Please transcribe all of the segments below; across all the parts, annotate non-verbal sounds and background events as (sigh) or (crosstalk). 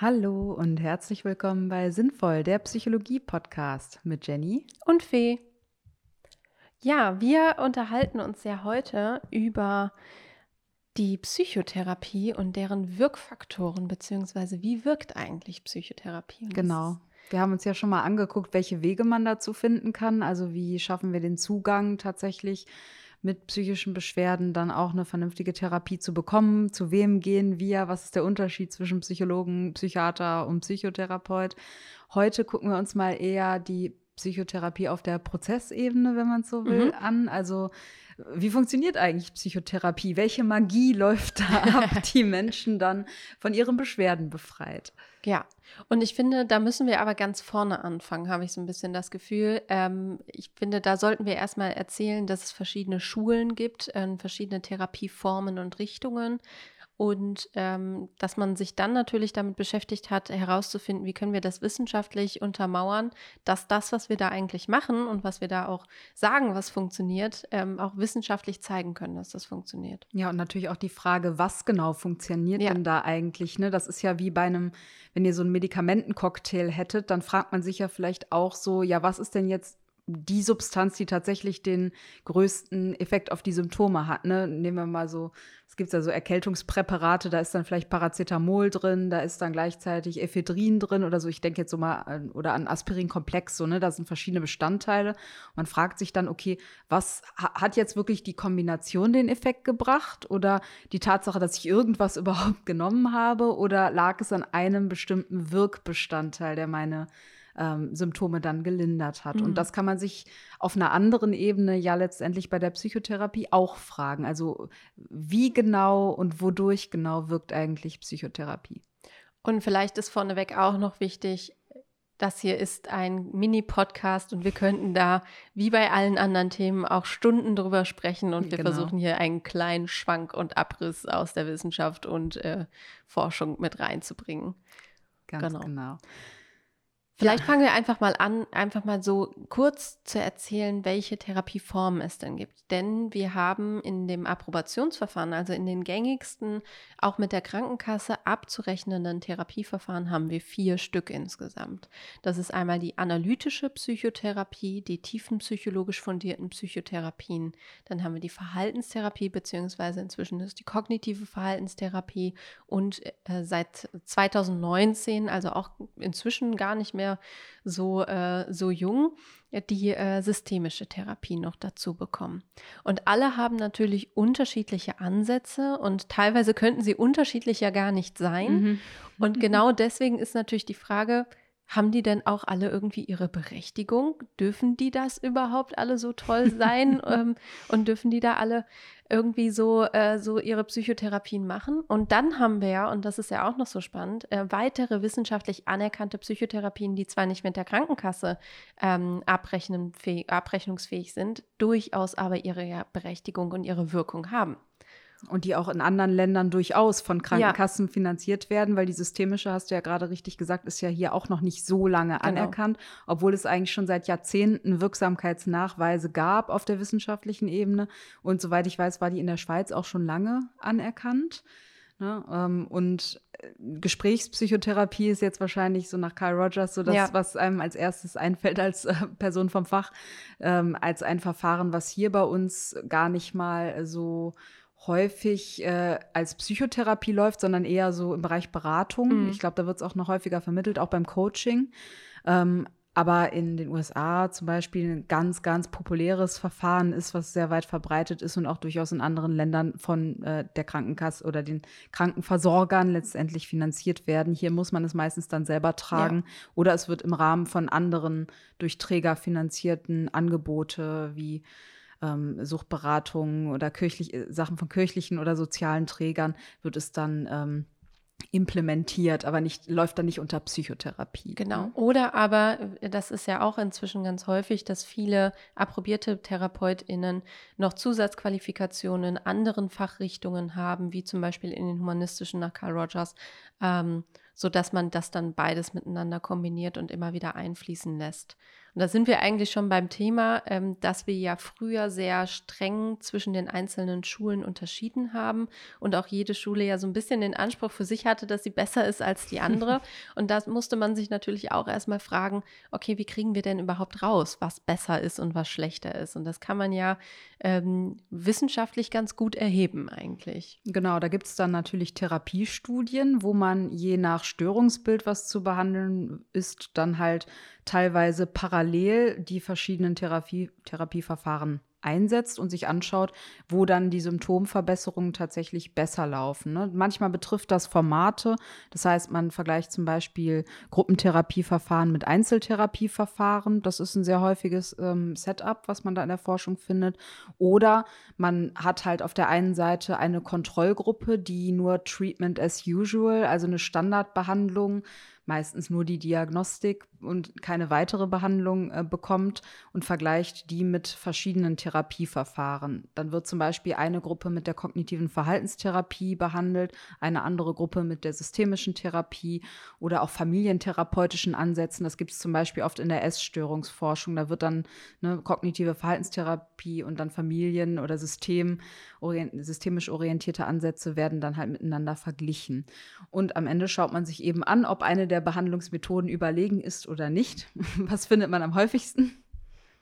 Hallo und herzlich willkommen bei Sinnvoll, der Psychologie-Podcast mit Jenny und Fee. Ja, wir unterhalten uns ja heute über die Psychotherapie und deren Wirkfaktoren, beziehungsweise wie wirkt eigentlich Psychotherapie? Und genau. Wir haben uns ja schon mal angeguckt, welche Wege man dazu finden kann. Also wie schaffen wir den Zugang tatsächlich mit psychischen Beschwerden dann auch eine vernünftige Therapie zu bekommen. Zu wem gehen wir? Was ist der Unterschied zwischen Psychologen, Psychiater und Psychotherapeut? Heute gucken wir uns mal eher die Psychotherapie auf der Prozessebene, wenn man so will, mhm. an. Also wie funktioniert eigentlich Psychotherapie? Welche Magie (laughs) läuft da ab, (laughs) die Menschen dann von ihren Beschwerden befreit? Ja, und ich finde, da müssen wir aber ganz vorne anfangen, habe ich so ein bisschen das Gefühl. Ähm, ich finde, da sollten wir erstmal erzählen, dass es verschiedene Schulen gibt, äh, verschiedene Therapieformen und Richtungen und ähm, dass man sich dann natürlich damit beschäftigt hat, herauszufinden, wie können wir das wissenschaftlich untermauern, dass das, was wir da eigentlich machen und was wir da auch sagen, was funktioniert, ähm, auch wissenschaftlich zeigen können, dass das funktioniert. Ja, und natürlich auch die Frage, was genau funktioniert ja. denn da eigentlich? Ne? Das ist ja wie bei einem, wenn ihr so einen Medikamentencocktail hättet, dann fragt man sich ja vielleicht auch so, ja, was ist denn jetzt die Substanz, die tatsächlich den größten Effekt auf die Symptome hat. Ne? Nehmen wir mal so, es gibt ja so Erkältungspräparate, da ist dann vielleicht Paracetamol drin, da ist dann gleichzeitig Ephedrin drin oder so. Ich denke jetzt so mal an, oder an Aspirinkomplex, so, ne? Da sind verschiedene Bestandteile. Man fragt sich dann, okay, was hat jetzt wirklich die Kombination den Effekt gebracht oder die Tatsache, dass ich irgendwas (laughs) überhaupt genommen habe oder lag es an einem bestimmten Wirkbestandteil, der meine ähm, Symptome dann gelindert hat. Mhm. Und das kann man sich auf einer anderen Ebene ja letztendlich bei der Psychotherapie auch fragen. Also wie genau und wodurch genau wirkt eigentlich Psychotherapie? Und vielleicht ist vorneweg auch noch wichtig, das hier ist ein Mini-Podcast und wir könnten da, wie bei allen anderen Themen, auch Stunden drüber sprechen und wir genau. versuchen hier einen kleinen Schwank und Abriss aus der Wissenschaft und äh, Forschung mit reinzubringen. Ganz genau. genau. Vielleicht fangen wir einfach mal an, einfach mal so kurz zu erzählen, welche Therapieformen es denn gibt. Denn wir haben in dem Approbationsverfahren, also in den gängigsten, auch mit der Krankenkasse abzurechnenden Therapieverfahren, haben wir vier Stück insgesamt. Das ist einmal die analytische Psychotherapie, die tiefenpsychologisch fundierten Psychotherapien. Dann haben wir die Verhaltenstherapie, beziehungsweise inzwischen ist die kognitive Verhaltenstherapie und äh, seit 2019, also auch inzwischen gar nicht mehr mehr so, äh, so jung, die äh, systemische Therapie noch dazu bekommen. Und alle haben natürlich unterschiedliche Ansätze und teilweise könnten sie unterschiedlicher gar nicht sein. Mhm. Und genau deswegen ist natürlich die Frage, haben die denn auch alle irgendwie ihre Berechtigung? Dürfen die das überhaupt alle so toll sein? (laughs) ähm, und dürfen die da alle irgendwie so, äh, so ihre Psychotherapien machen? Und dann haben wir ja, und das ist ja auch noch so spannend, äh, weitere wissenschaftlich anerkannte Psychotherapien, die zwar nicht mit der Krankenkasse ähm, abrechnungsfähig sind, durchaus aber ihre Berechtigung und ihre Wirkung haben. Und die auch in anderen Ländern durchaus von Krankenkassen ja. finanziert werden, weil die systemische, hast du ja gerade richtig gesagt, ist ja hier auch noch nicht so lange genau. anerkannt, obwohl es eigentlich schon seit Jahrzehnten Wirksamkeitsnachweise gab auf der wissenschaftlichen Ebene. Und soweit ich weiß, war die in der Schweiz auch schon lange anerkannt. Ne? Ähm, und äh, Gesprächspsychotherapie ist jetzt wahrscheinlich so nach Carl Rogers so das, ja. was einem als erstes einfällt als äh, Person vom Fach, ähm, als ein Verfahren, was hier bei uns gar nicht mal so häufig äh, als Psychotherapie läuft, sondern eher so im Bereich Beratung. Mhm. Ich glaube, da wird es auch noch häufiger vermittelt, auch beim Coaching. Ähm, aber in den USA zum Beispiel ein ganz, ganz populäres Verfahren ist, was sehr weit verbreitet ist und auch durchaus in anderen Ländern von äh, der Krankenkasse oder den Krankenversorgern letztendlich finanziert werden. Hier muss man es meistens dann selber tragen ja. oder es wird im Rahmen von anderen durch Träger finanzierten Angebote wie ähm, Suchtberatungen oder kirchlich, äh, Sachen von kirchlichen oder sozialen Trägern wird es dann ähm, implementiert, aber nicht, läuft dann nicht unter Psychotherapie. Genau. Ne? Oder aber, äh, das ist ja auch inzwischen ganz häufig, dass viele approbierte TherapeutInnen noch Zusatzqualifikationen in anderen Fachrichtungen haben, wie zum Beispiel in den humanistischen nach Carl Rogers, ähm, sodass man das dann beides miteinander kombiniert und immer wieder einfließen lässt. Und da sind wir eigentlich schon beim Thema, ähm, dass wir ja früher sehr streng zwischen den einzelnen Schulen unterschieden haben und auch jede Schule ja so ein bisschen den Anspruch für sich hatte, dass sie besser ist als die andere. (laughs) und da musste man sich natürlich auch erstmal fragen, okay, wie kriegen wir denn überhaupt raus, was besser ist und was schlechter ist? Und das kann man ja ähm, wissenschaftlich ganz gut erheben eigentlich. Genau, da gibt es dann natürlich Therapiestudien, wo man je nach Störungsbild, was zu behandeln ist, dann halt teilweise parallel die verschiedenen Therapie, Therapieverfahren einsetzt und sich anschaut, wo dann die Symptomverbesserungen tatsächlich besser laufen. Ne? Manchmal betrifft das Formate, das heißt, man vergleicht zum Beispiel Gruppentherapieverfahren mit Einzeltherapieverfahren. Das ist ein sehr häufiges ähm, Setup, was man da in der Forschung findet. Oder man hat halt auf der einen Seite eine Kontrollgruppe, die nur Treatment as usual, also eine Standardbehandlung meistens nur die Diagnostik und keine weitere Behandlung äh, bekommt und vergleicht die mit verschiedenen Therapieverfahren. Dann wird zum Beispiel eine Gruppe mit der kognitiven Verhaltenstherapie behandelt, eine andere Gruppe mit der systemischen Therapie oder auch familientherapeutischen Ansätzen. Das gibt es zum Beispiel oft in der Essstörungsforschung. Da wird dann eine kognitive Verhaltenstherapie und dann Familien- oder System orient systemisch orientierte Ansätze werden dann halt miteinander verglichen. Und am Ende schaut man sich eben an, ob eine der Behandlungsmethoden überlegen ist oder nicht. (laughs) Was findet man am häufigsten?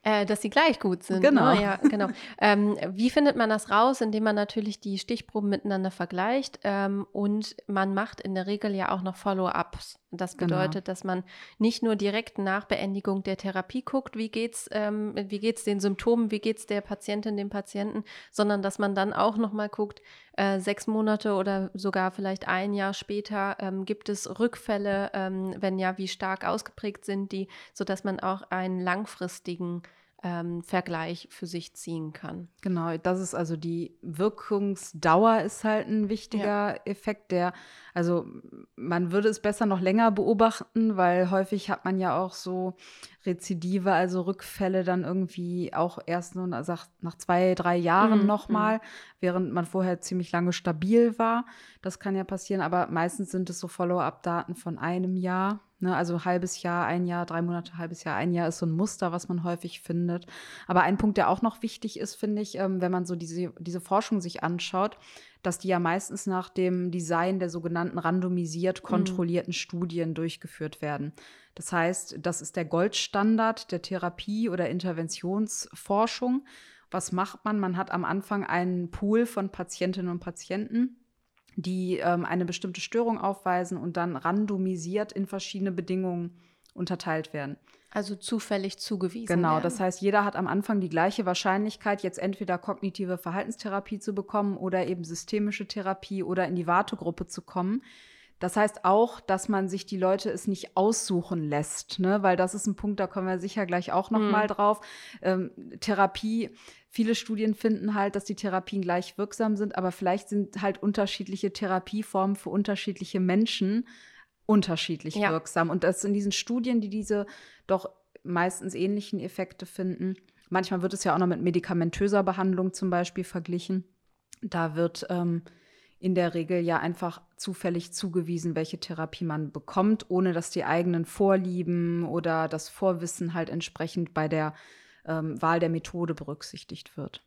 Äh, dass sie gleich gut sind. Ne? Genau. Ne? Ja, genau. ähm, wie findet man das raus? Indem man natürlich die Stichproben miteinander vergleicht ähm, und man macht in der Regel ja auch noch Follow-ups. Das genau. bedeutet, genau. dass man nicht nur direkt nach Beendigung der Therapie guckt, wie geht's, ähm, wie geht's den Symptomen, wie geht's der Patientin, dem Patienten, sondern dass man dann auch noch mal guckt, äh, sechs Monate oder sogar vielleicht ein Jahr später ähm, gibt es Rückfälle, ähm, wenn ja, wie stark ausgeprägt sind die, sodass man auch einen langfristigen ähm, Vergleich für sich ziehen kann. Genau, das ist also die Wirkungsdauer ist halt ein wichtiger ja. Effekt, der, also man würde es besser noch länger beobachten, weil häufig hat man ja auch so Rezidive, also Rückfälle dann irgendwie auch erst nur nach, nach zwei, drei Jahren mhm. nochmal, mhm. während man vorher ziemlich lange stabil war. Das kann ja passieren, aber meistens sind es so Follow-up-Daten von einem Jahr. Ne, also halbes Jahr, ein Jahr, drei Monate, halbes Jahr, ein Jahr ist so ein Muster, was man häufig findet. Aber ein Punkt, der auch noch wichtig ist, finde ich, ähm, wenn man so diese, diese Forschung sich anschaut, dass die ja meistens nach dem Design der sogenannten randomisiert mhm. kontrollierten mhm. Studien durchgeführt werden. Das heißt, das ist der Goldstandard der Therapie- oder Interventionsforschung. Was macht man? Man hat am Anfang einen Pool von Patientinnen und Patienten die ähm, eine bestimmte Störung aufweisen und dann randomisiert in verschiedene Bedingungen unterteilt werden. Also zufällig zugewiesen. Genau, werden. das heißt, jeder hat am Anfang die gleiche Wahrscheinlichkeit, jetzt entweder kognitive Verhaltenstherapie zu bekommen oder eben systemische Therapie oder in die Wartegruppe zu kommen. Das heißt auch, dass man sich die Leute es nicht aussuchen lässt, ne? weil das ist ein Punkt, da kommen wir sicher gleich auch noch mhm. mal drauf. Ähm, Therapie, viele Studien finden halt, dass die Therapien gleich wirksam sind, aber vielleicht sind halt unterschiedliche Therapieformen für unterschiedliche Menschen unterschiedlich ja. wirksam. Und das in diesen Studien, die diese doch meistens ähnlichen Effekte finden, manchmal wird es ja auch noch mit medikamentöser Behandlung zum Beispiel verglichen. Da wird ähm, in der Regel ja einfach zufällig zugewiesen, welche Therapie man bekommt, ohne dass die eigenen Vorlieben oder das Vorwissen halt entsprechend bei der ähm, Wahl der Methode berücksichtigt wird.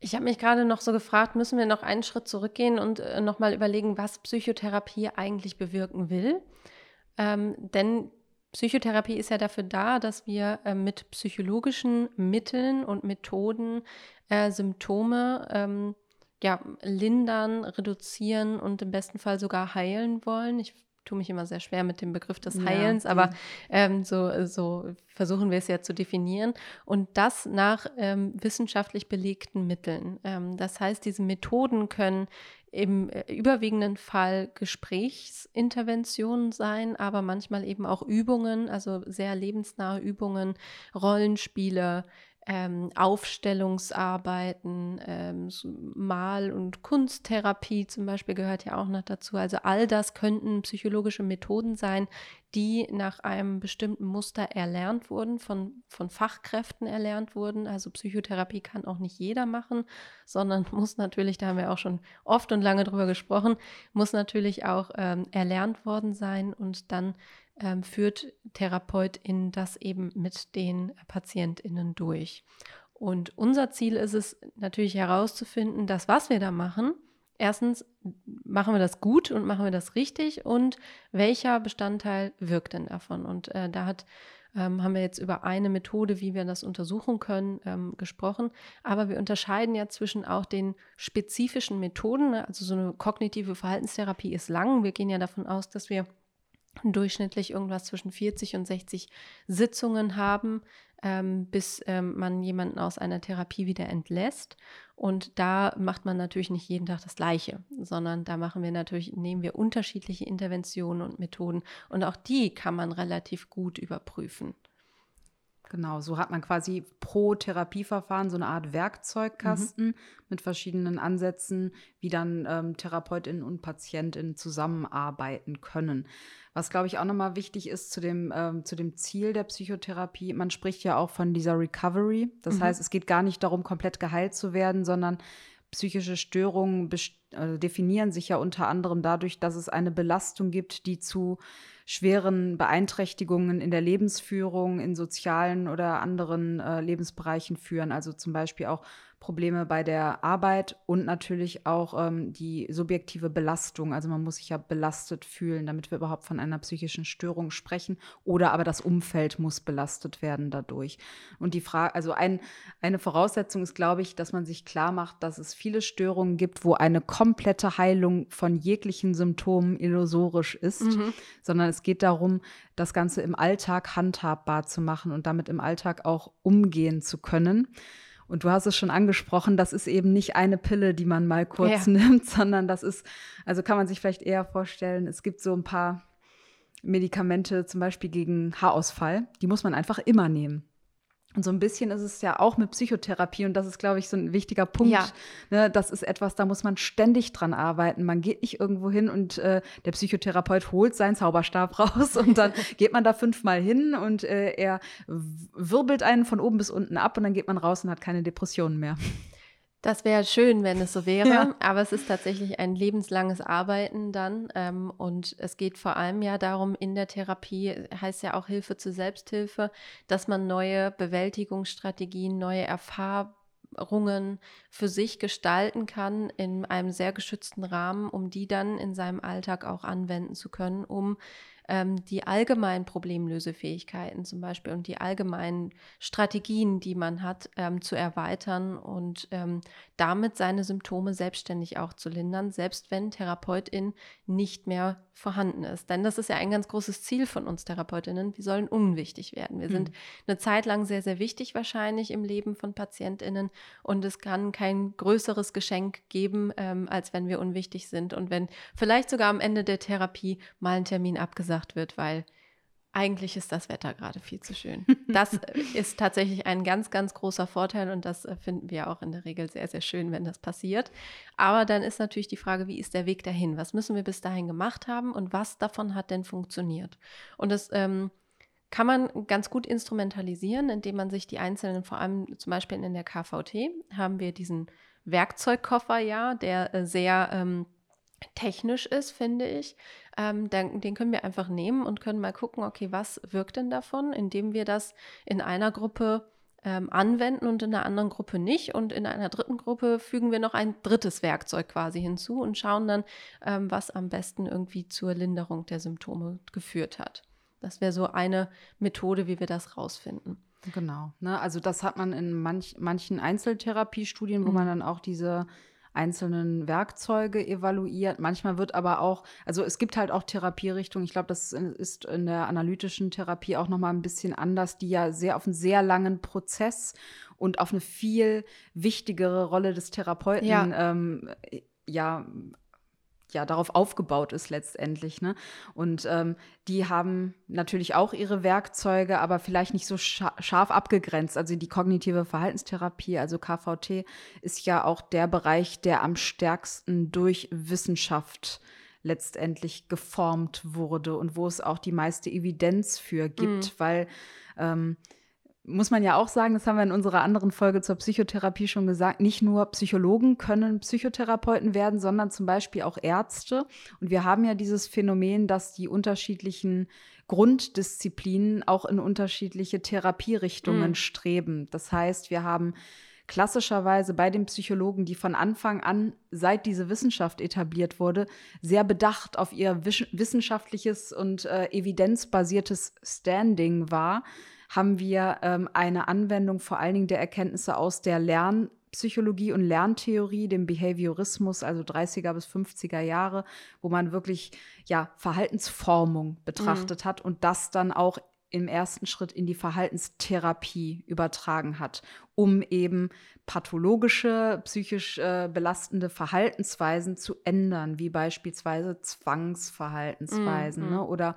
Ich habe mich gerade noch so gefragt, müssen wir noch einen Schritt zurückgehen und äh, nochmal überlegen, was Psychotherapie eigentlich bewirken will? Ähm, denn Psychotherapie ist ja dafür da, dass wir äh, mit psychologischen Mitteln und Methoden äh, Symptome ähm, ja, lindern, reduzieren und im besten Fall sogar heilen wollen. Ich tue mich immer sehr schwer mit dem Begriff des Heilens, ja. aber ähm, so, so versuchen wir es ja zu definieren. Und das nach ähm, wissenschaftlich belegten Mitteln. Ähm, das heißt, diese Methoden können im äh, überwiegenden Fall Gesprächsinterventionen sein, aber manchmal eben auch Übungen, also sehr lebensnahe Übungen, Rollenspiele, ähm, Aufstellungsarbeiten, ähm, Mal- und Kunsttherapie zum Beispiel gehört ja auch noch dazu. Also all das könnten psychologische Methoden sein, die nach einem bestimmten Muster erlernt wurden, von, von Fachkräften erlernt wurden. Also Psychotherapie kann auch nicht jeder machen, sondern (laughs) muss natürlich, da haben wir auch schon oft und lange drüber gesprochen, muss natürlich auch ähm, erlernt worden sein und dann ähm, führt Therapeutin das eben mit den PatientInnen durch. Und unser Ziel ist es natürlich herauszufinden, dass was wir da machen, erstens machen wir das gut und machen wir das richtig und welcher Bestandteil wirkt denn davon? Und äh, da hat ähm, haben wir jetzt über eine Methode, wie wir das untersuchen können, ähm, gesprochen. Aber wir unterscheiden ja zwischen auch den spezifischen Methoden. Ne? Also so eine kognitive Verhaltenstherapie ist lang. Wir gehen ja davon aus, dass wir durchschnittlich irgendwas zwischen 40 und 60 Sitzungen haben, ähm, bis ähm, man jemanden aus einer Therapie wieder entlässt. Und da macht man natürlich nicht jeden Tag das Gleiche, sondern da machen wir natürlich, nehmen wir unterschiedliche Interventionen und Methoden. Und auch die kann man relativ gut überprüfen. Genau, so hat man quasi pro Therapieverfahren so eine Art Werkzeugkasten mhm. mit verschiedenen Ansätzen, wie dann ähm, Therapeutinnen und Patientinnen zusammenarbeiten können. Was, glaube ich, auch nochmal wichtig ist zu dem, ähm, zu dem Ziel der Psychotherapie, man spricht ja auch von dieser Recovery. Das mhm. heißt, es geht gar nicht darum, komplett geheilt zu werden, sondern psychische Störungen also definieren sich ja unter anderem dadurch, dass es eine Belastung gibt, die zu schweren Beeinträchtigungen in der Lebensführung, in sozialen oder anderen äh, Lebensbereichen führen. Also zum Beispiel auch Probleme bei der Arbeit und natürlich auch ähm, die subjektive Belastung. Also man muss sich ja belastet fühlen, damit wir überhaupt von einer psychischen Störung sprechen. Oder aber das Umfeld muss belastet werden dadurch. Und die Frage, also ein, eine Voraussetzung ist, glaube ich, dass man sich klar macht, dass es viele Störungen gibt, wo eine komplette Heilung von jeglichen Symptomen illusorisch ist, mhm. sondern es geht darum, das Ganze im Alltag handhabbar zu machen und damit im Alltag auch umgehen zu können. Und du hast es schon angesprochen, das ist eben nicht eine Pille, die man mal kurz ja. (laughs) nimmt, sondern das ist, also kann man sich vielleicht eher vorstellen, es gibt so ein paar Medikamente, zum Beispiel gegen Haarausfall, die muss man einfach immer nehmen. Und so ein bisschen ist es ja auch mit Psychotherapie und das ist, glaube ich, so ein wichtiger Punkt. Ja. Ne, das ist etwas, da muss man ständig dran arbeiten. Man geht nicht irgendwo hin und äh, der Psychotherapeut holt seinen Zauberstab (laughs) raus und dann (laughs) geht man da fünfmal hin und äh, er wirbelt einen von oben bis unten ab und dann geht man raus und hat keine Depressionen mehr. Das wäre schön, wenn es so wäre, ja. aber es ist tatsächlich ein lebenslanges Arbeiten dann. Ähm, und es geht vor allem ja darum, in der Therapie heißt ja auch Hilfe zur Selbsthilfe, dass man neue Bewältigungsstrategien, neue Erfahrungen für sich gestalten kann in einem sehr geschützten Rahmen, um die dann in seinem Alltag auch anwenden zu können, um ähm, die allgemeinen Problemlösefähigkeiten zum Beispiel und die allgemeinen Strategien, die man hat, ähm, zu erweitern und ähm, damit seine Symptome selbstständig auch zu lindern, selbst wenn Therapeutin nicht mehr vorhanden ist. Denn das ist ja ein ganz großes Ziel von uns Therapeutinnen. Wir sollen unwichtig werden. Wir sind hm. eine Zeit lang sehr, sehr wichtig wahrscheinlich im Leben von Patientinnen und es kann kein größeres Geschenk geben, ähm, als wenn wir unwichtig sind und wenn vielleicht sogar am Ende der Therapie mal ein Termin abgesagt wird, weil eigentlich ist das Wetter gerade viel zu schön. (laughs) Das ist tatsächlich ein ganz, ganz großer Vorteil und das äh, finden wir auch in der Regel sehr, sehr schön, wenn das passiert. Aber dann ist natürlich die Frage, wie ist der Weg dahin? Was müssen wir bis dahin gemacht haben und was davon hat denn funktioniert? Und das ähm, kann man ganz gut instrumentalisieren, indem man sich die einzelnen, vor allem zum Beispiel in der KVT, haben wir diesen Werkzeugkoffer ja, der äh, sehr ähm, technisch ist, finde ich, ähm, den, den, können wir einfach nehmen und können mal gucken, okay, was wirkt denn davon, indem wir das in einer Gruppe ähm, anwenden und in einer anderen Gruppe nicht. Und in einer dritten Gruppe fügen wir noch ein drittes Werkzeug quasi hinzu und schauen dann, ähm, was am besten irgendwie zur Linderung der Symptome geführt hat. Das wäre so eine Methode, wie wir das rausfinden. Genau. Ne? Also das hat man in manch, manchen Einzeltherapiestudien, wo mhm. man dann auch diese einzelnen Werkzeuge evaluiert. Manchmal wird aber auch, also es gibt halt auch Therapierichtungen. Ich glaube, das ist in der analytischen Therapie auch noch mal ein bisschen anders, die ja sehr auf einen sehr langen Prozess und auf eine viel wichtigere Rolle des Therapeuten ja, ähm, ja ja darauf aufgebaut ist letztendlich. Ne? Und ähm, die haben natürlich auch ihre Werkzeuge, aber vielleicht nicht so scharf abgegrenzt. Also die kognitive Verhaltenstherapie, also KVT, ist ja auch der Bereich, der am stärksten durch Wissenschaft letztendlich geformt wurde und wo es auch die meiste Evidenz für gibt, mhm. weil ähm, muss man ja auch sagen, das haben wir in unserer anderen Folge zur Psychotherapie schon gesagt, nicht nur Psychologen können Psychotherapeuten werden, sondern zum Beispiel auch Ärzte. Und wir haben ja dieses Phänomen, dass die unterschiedlichen Grunddisziplinen auch in unterschiedliche Therapierichtungen mhm. streben. Das heißt, wir haben klassischerweise bei den Psychologen, die von Anfang an, seit diese Wissenschaft etabliert wurde, sehr bedacht auf ihr wissenschaftliches und äh, evidenzbasiertes Standing war haben wir ähm, eine Anwendung vor allen Dingen der Erkenntnisse aus der Lernpsychologie und Lerntheorie, dem Behaviorismus, also 30er bis 50er Jahre, wo man wirklich ja Verhaltensformung betrachtet mhm. hat und das dann auch im ersten Schritt in die Verhaltenstherapie übertragen hat, um eben pathologische, psychisch äh, belastende Verhaltensweisen zu ändern, wie beispielsweise Zwangsverhaltensweisen mhm. ne, oder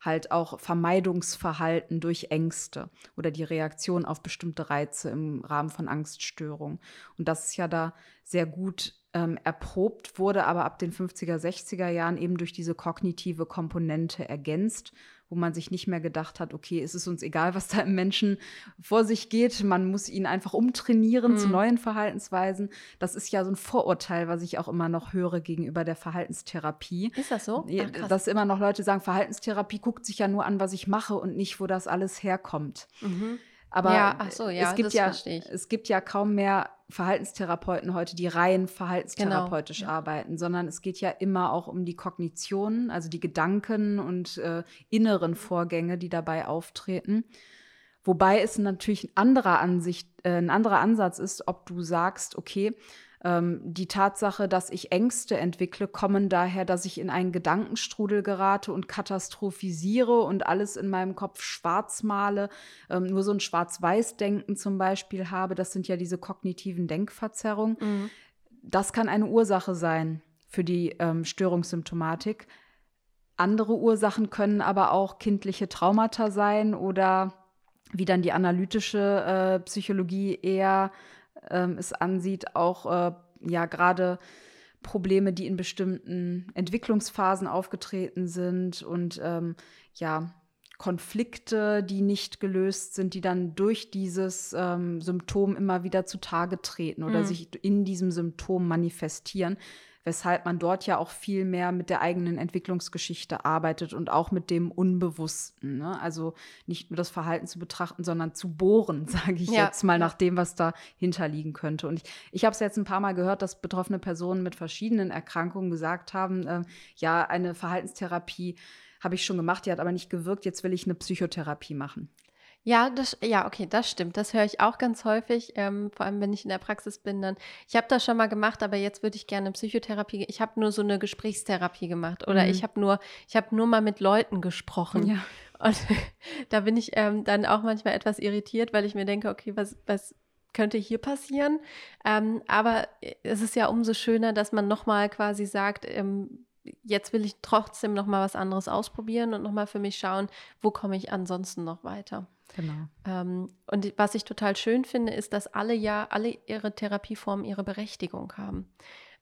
halt auch Vermeidungsverhalten durch Ängste oder die Reaktion auf bestimmte Reize im Rahmen von Angststörungen. Und das ist ja da sehr gut ähm, erprobt, wurde aber ab den 50er, 60er Jahren eben durch diese kognitive Komponente ergänzt wo man sich nicht mehr gedacht hat, okay, es ist uns egal, was da im Menschen vor sich geht, man muss ihn einfach umtrainieren mhm. zu neuen Verhaltensweisen. Das ist ja so ein Vorurteil, was ich auch immer noch höre gegenüber der Verhaltenstherapie. Ist das so? Ach, dass immer noch Leute sagen, Verhaltenstherapie guckt sich ja nur an, was ich mache und nicht, wo das alles herkommt. Mhm. Aber ja, so, ja, es, gibt ja, es gibt ja kaum mehr Verhaltenstherapeuten heute, die rein verhaltenstherapeutisch genau, arbeiten, sondern es geht ja immer auch um die Kognition, also die Gedanken und äh, inneren Vorgänge, die dabei auftreten. Wobei es natürlich ein anderer Ansicht, äh, ein anderer Ansatz ist, ob du sagst, okay, ähm, die Tatsache, dass ich Ängste entwickle, kommen daher, dass ich in einen Gedankenstrudel gerate und katastrophisiere und alles in meinem Kopf schwarz male, ähm, nur so ein Schwarz-Weiß-Denken zum Beispiel habe. Das sind ja diese kognitiven Denkverzerrungen. Mhm. Das kann eine Ursache sein für die ähm, Störungssymptomatik. Andere Ursachen können aber auch kindliche Traumata sein oder wie dann die analytische äh, Psychologie eher ähm, es ansieht, auch äh, ja gerade Probleme, die in bestimmten Entwicklungsphasen aufgetreten sind und ähm, ja Konflikte, die nicht gelöst sind, die dann durch dieses ähm, Symptom immer wieder zutage treten oder mhm. sich in diesem Symptom manifestieren weshalb man dort ja auch viel mehr mit der eigenen Entwicklungsgeschichte arbeitet und auch mit dem Unbewussten. Ne? Also nicht nur das Verhalten zu betrachten, sondern zu bohren, (laughs) sage ich ja. jetzt mal, nach dem, was da hinterliegen könnte. Und ich, ich habe es jetzt ein paar Mal gehört, dass betroffene Personen mit verschiedenen Erkrankungen gesagt haben, äh, ja, eine Verhaltenstherapie habe ich schon gemacht, die hat aber nicht gewirkt, jetzt will ich eine Psychotherapie machen. Ja, das, ja, okay, das stimmt. Das höre ich auch ganz häufig, ähm, vor allem wenn ich in der Praxis bin. Dann, ich habe das schon mal gemacht, aber jetzt würde ich gerne Psychotherapie. Ich habe nur so eine Gesprächstherapie gemacht oder mhm. ich habe nur, ich habe nur mal mit Leuten gesprochen. Ja. (laughs) Und da bin ich ähm, dann auch manchmal etwas irritiert, weil ich mir denke, okay, was, was könnte hier passieren? Ähm, aber es ist ja umso schöner, dass man nochmal quasi sagt, ähm, jetzt will ich trotzdem nochmal was anderes ausprobieren und nochmal für mich schauen, wo komme ich ansonsten noch weiter. Genau. Ähm, und was ich total schön finde, ist, dass alle ja, alle ihre Therapieformen ihre Berechtigung haben.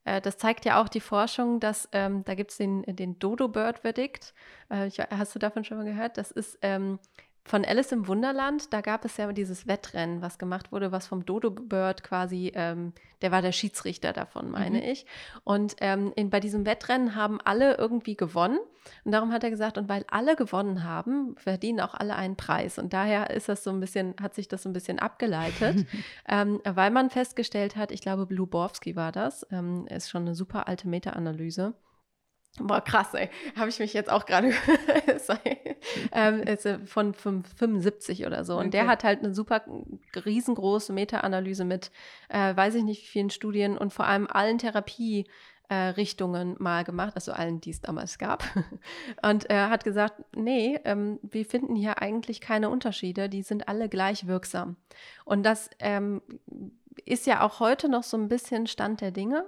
Äh, das zeigt ja auch die Forschung, dass ähm, da gibt es den, den Dodo-Bird-Verdikt. Äh, hast du davon schon mal gehört? Das ist ähm, von Alice im Wunderland, da gab es ja dieses Wettrennen, was gemacht wurde, was vom Dodo Bird quasi, ähm, der war der Schiedsrichter davon, meine mhm. ich. Und ähm, in, bei diesem Wettrennen haben alle irgendwie gewonnen. Und darum hat er gesagt, und weil alle gewonnen haben, verdienen auch alle einen Preis. Und daher ist das so ein bisschen, hat sich das so ein bisschen abgeleitet, (laughs) ähm, weil man festgestellt hat, ich glaube, Lubowski war das, ähm, ist schon eine super alte Meta-Analyse Boah, krass, ey. Habe ich mich jetzt auch gerade (laughs) ähm, von 75 oder so. Und okay. der hat halt eine super riesengroße Meta-Analyse mit, äh, weiß ich nicht, wie vielen Studien und vor allem allen Therapierichtungen äh, mal gemacht, also allen, die es damals gab. (laughs) Und er hat gesagt, nee, ähm, wir finden hier eigentlich keine Unterschiede, die sind alle gleich wirksam. Und das ähm, ist ja auch heute noch so ein bisschen Stand der Dinge.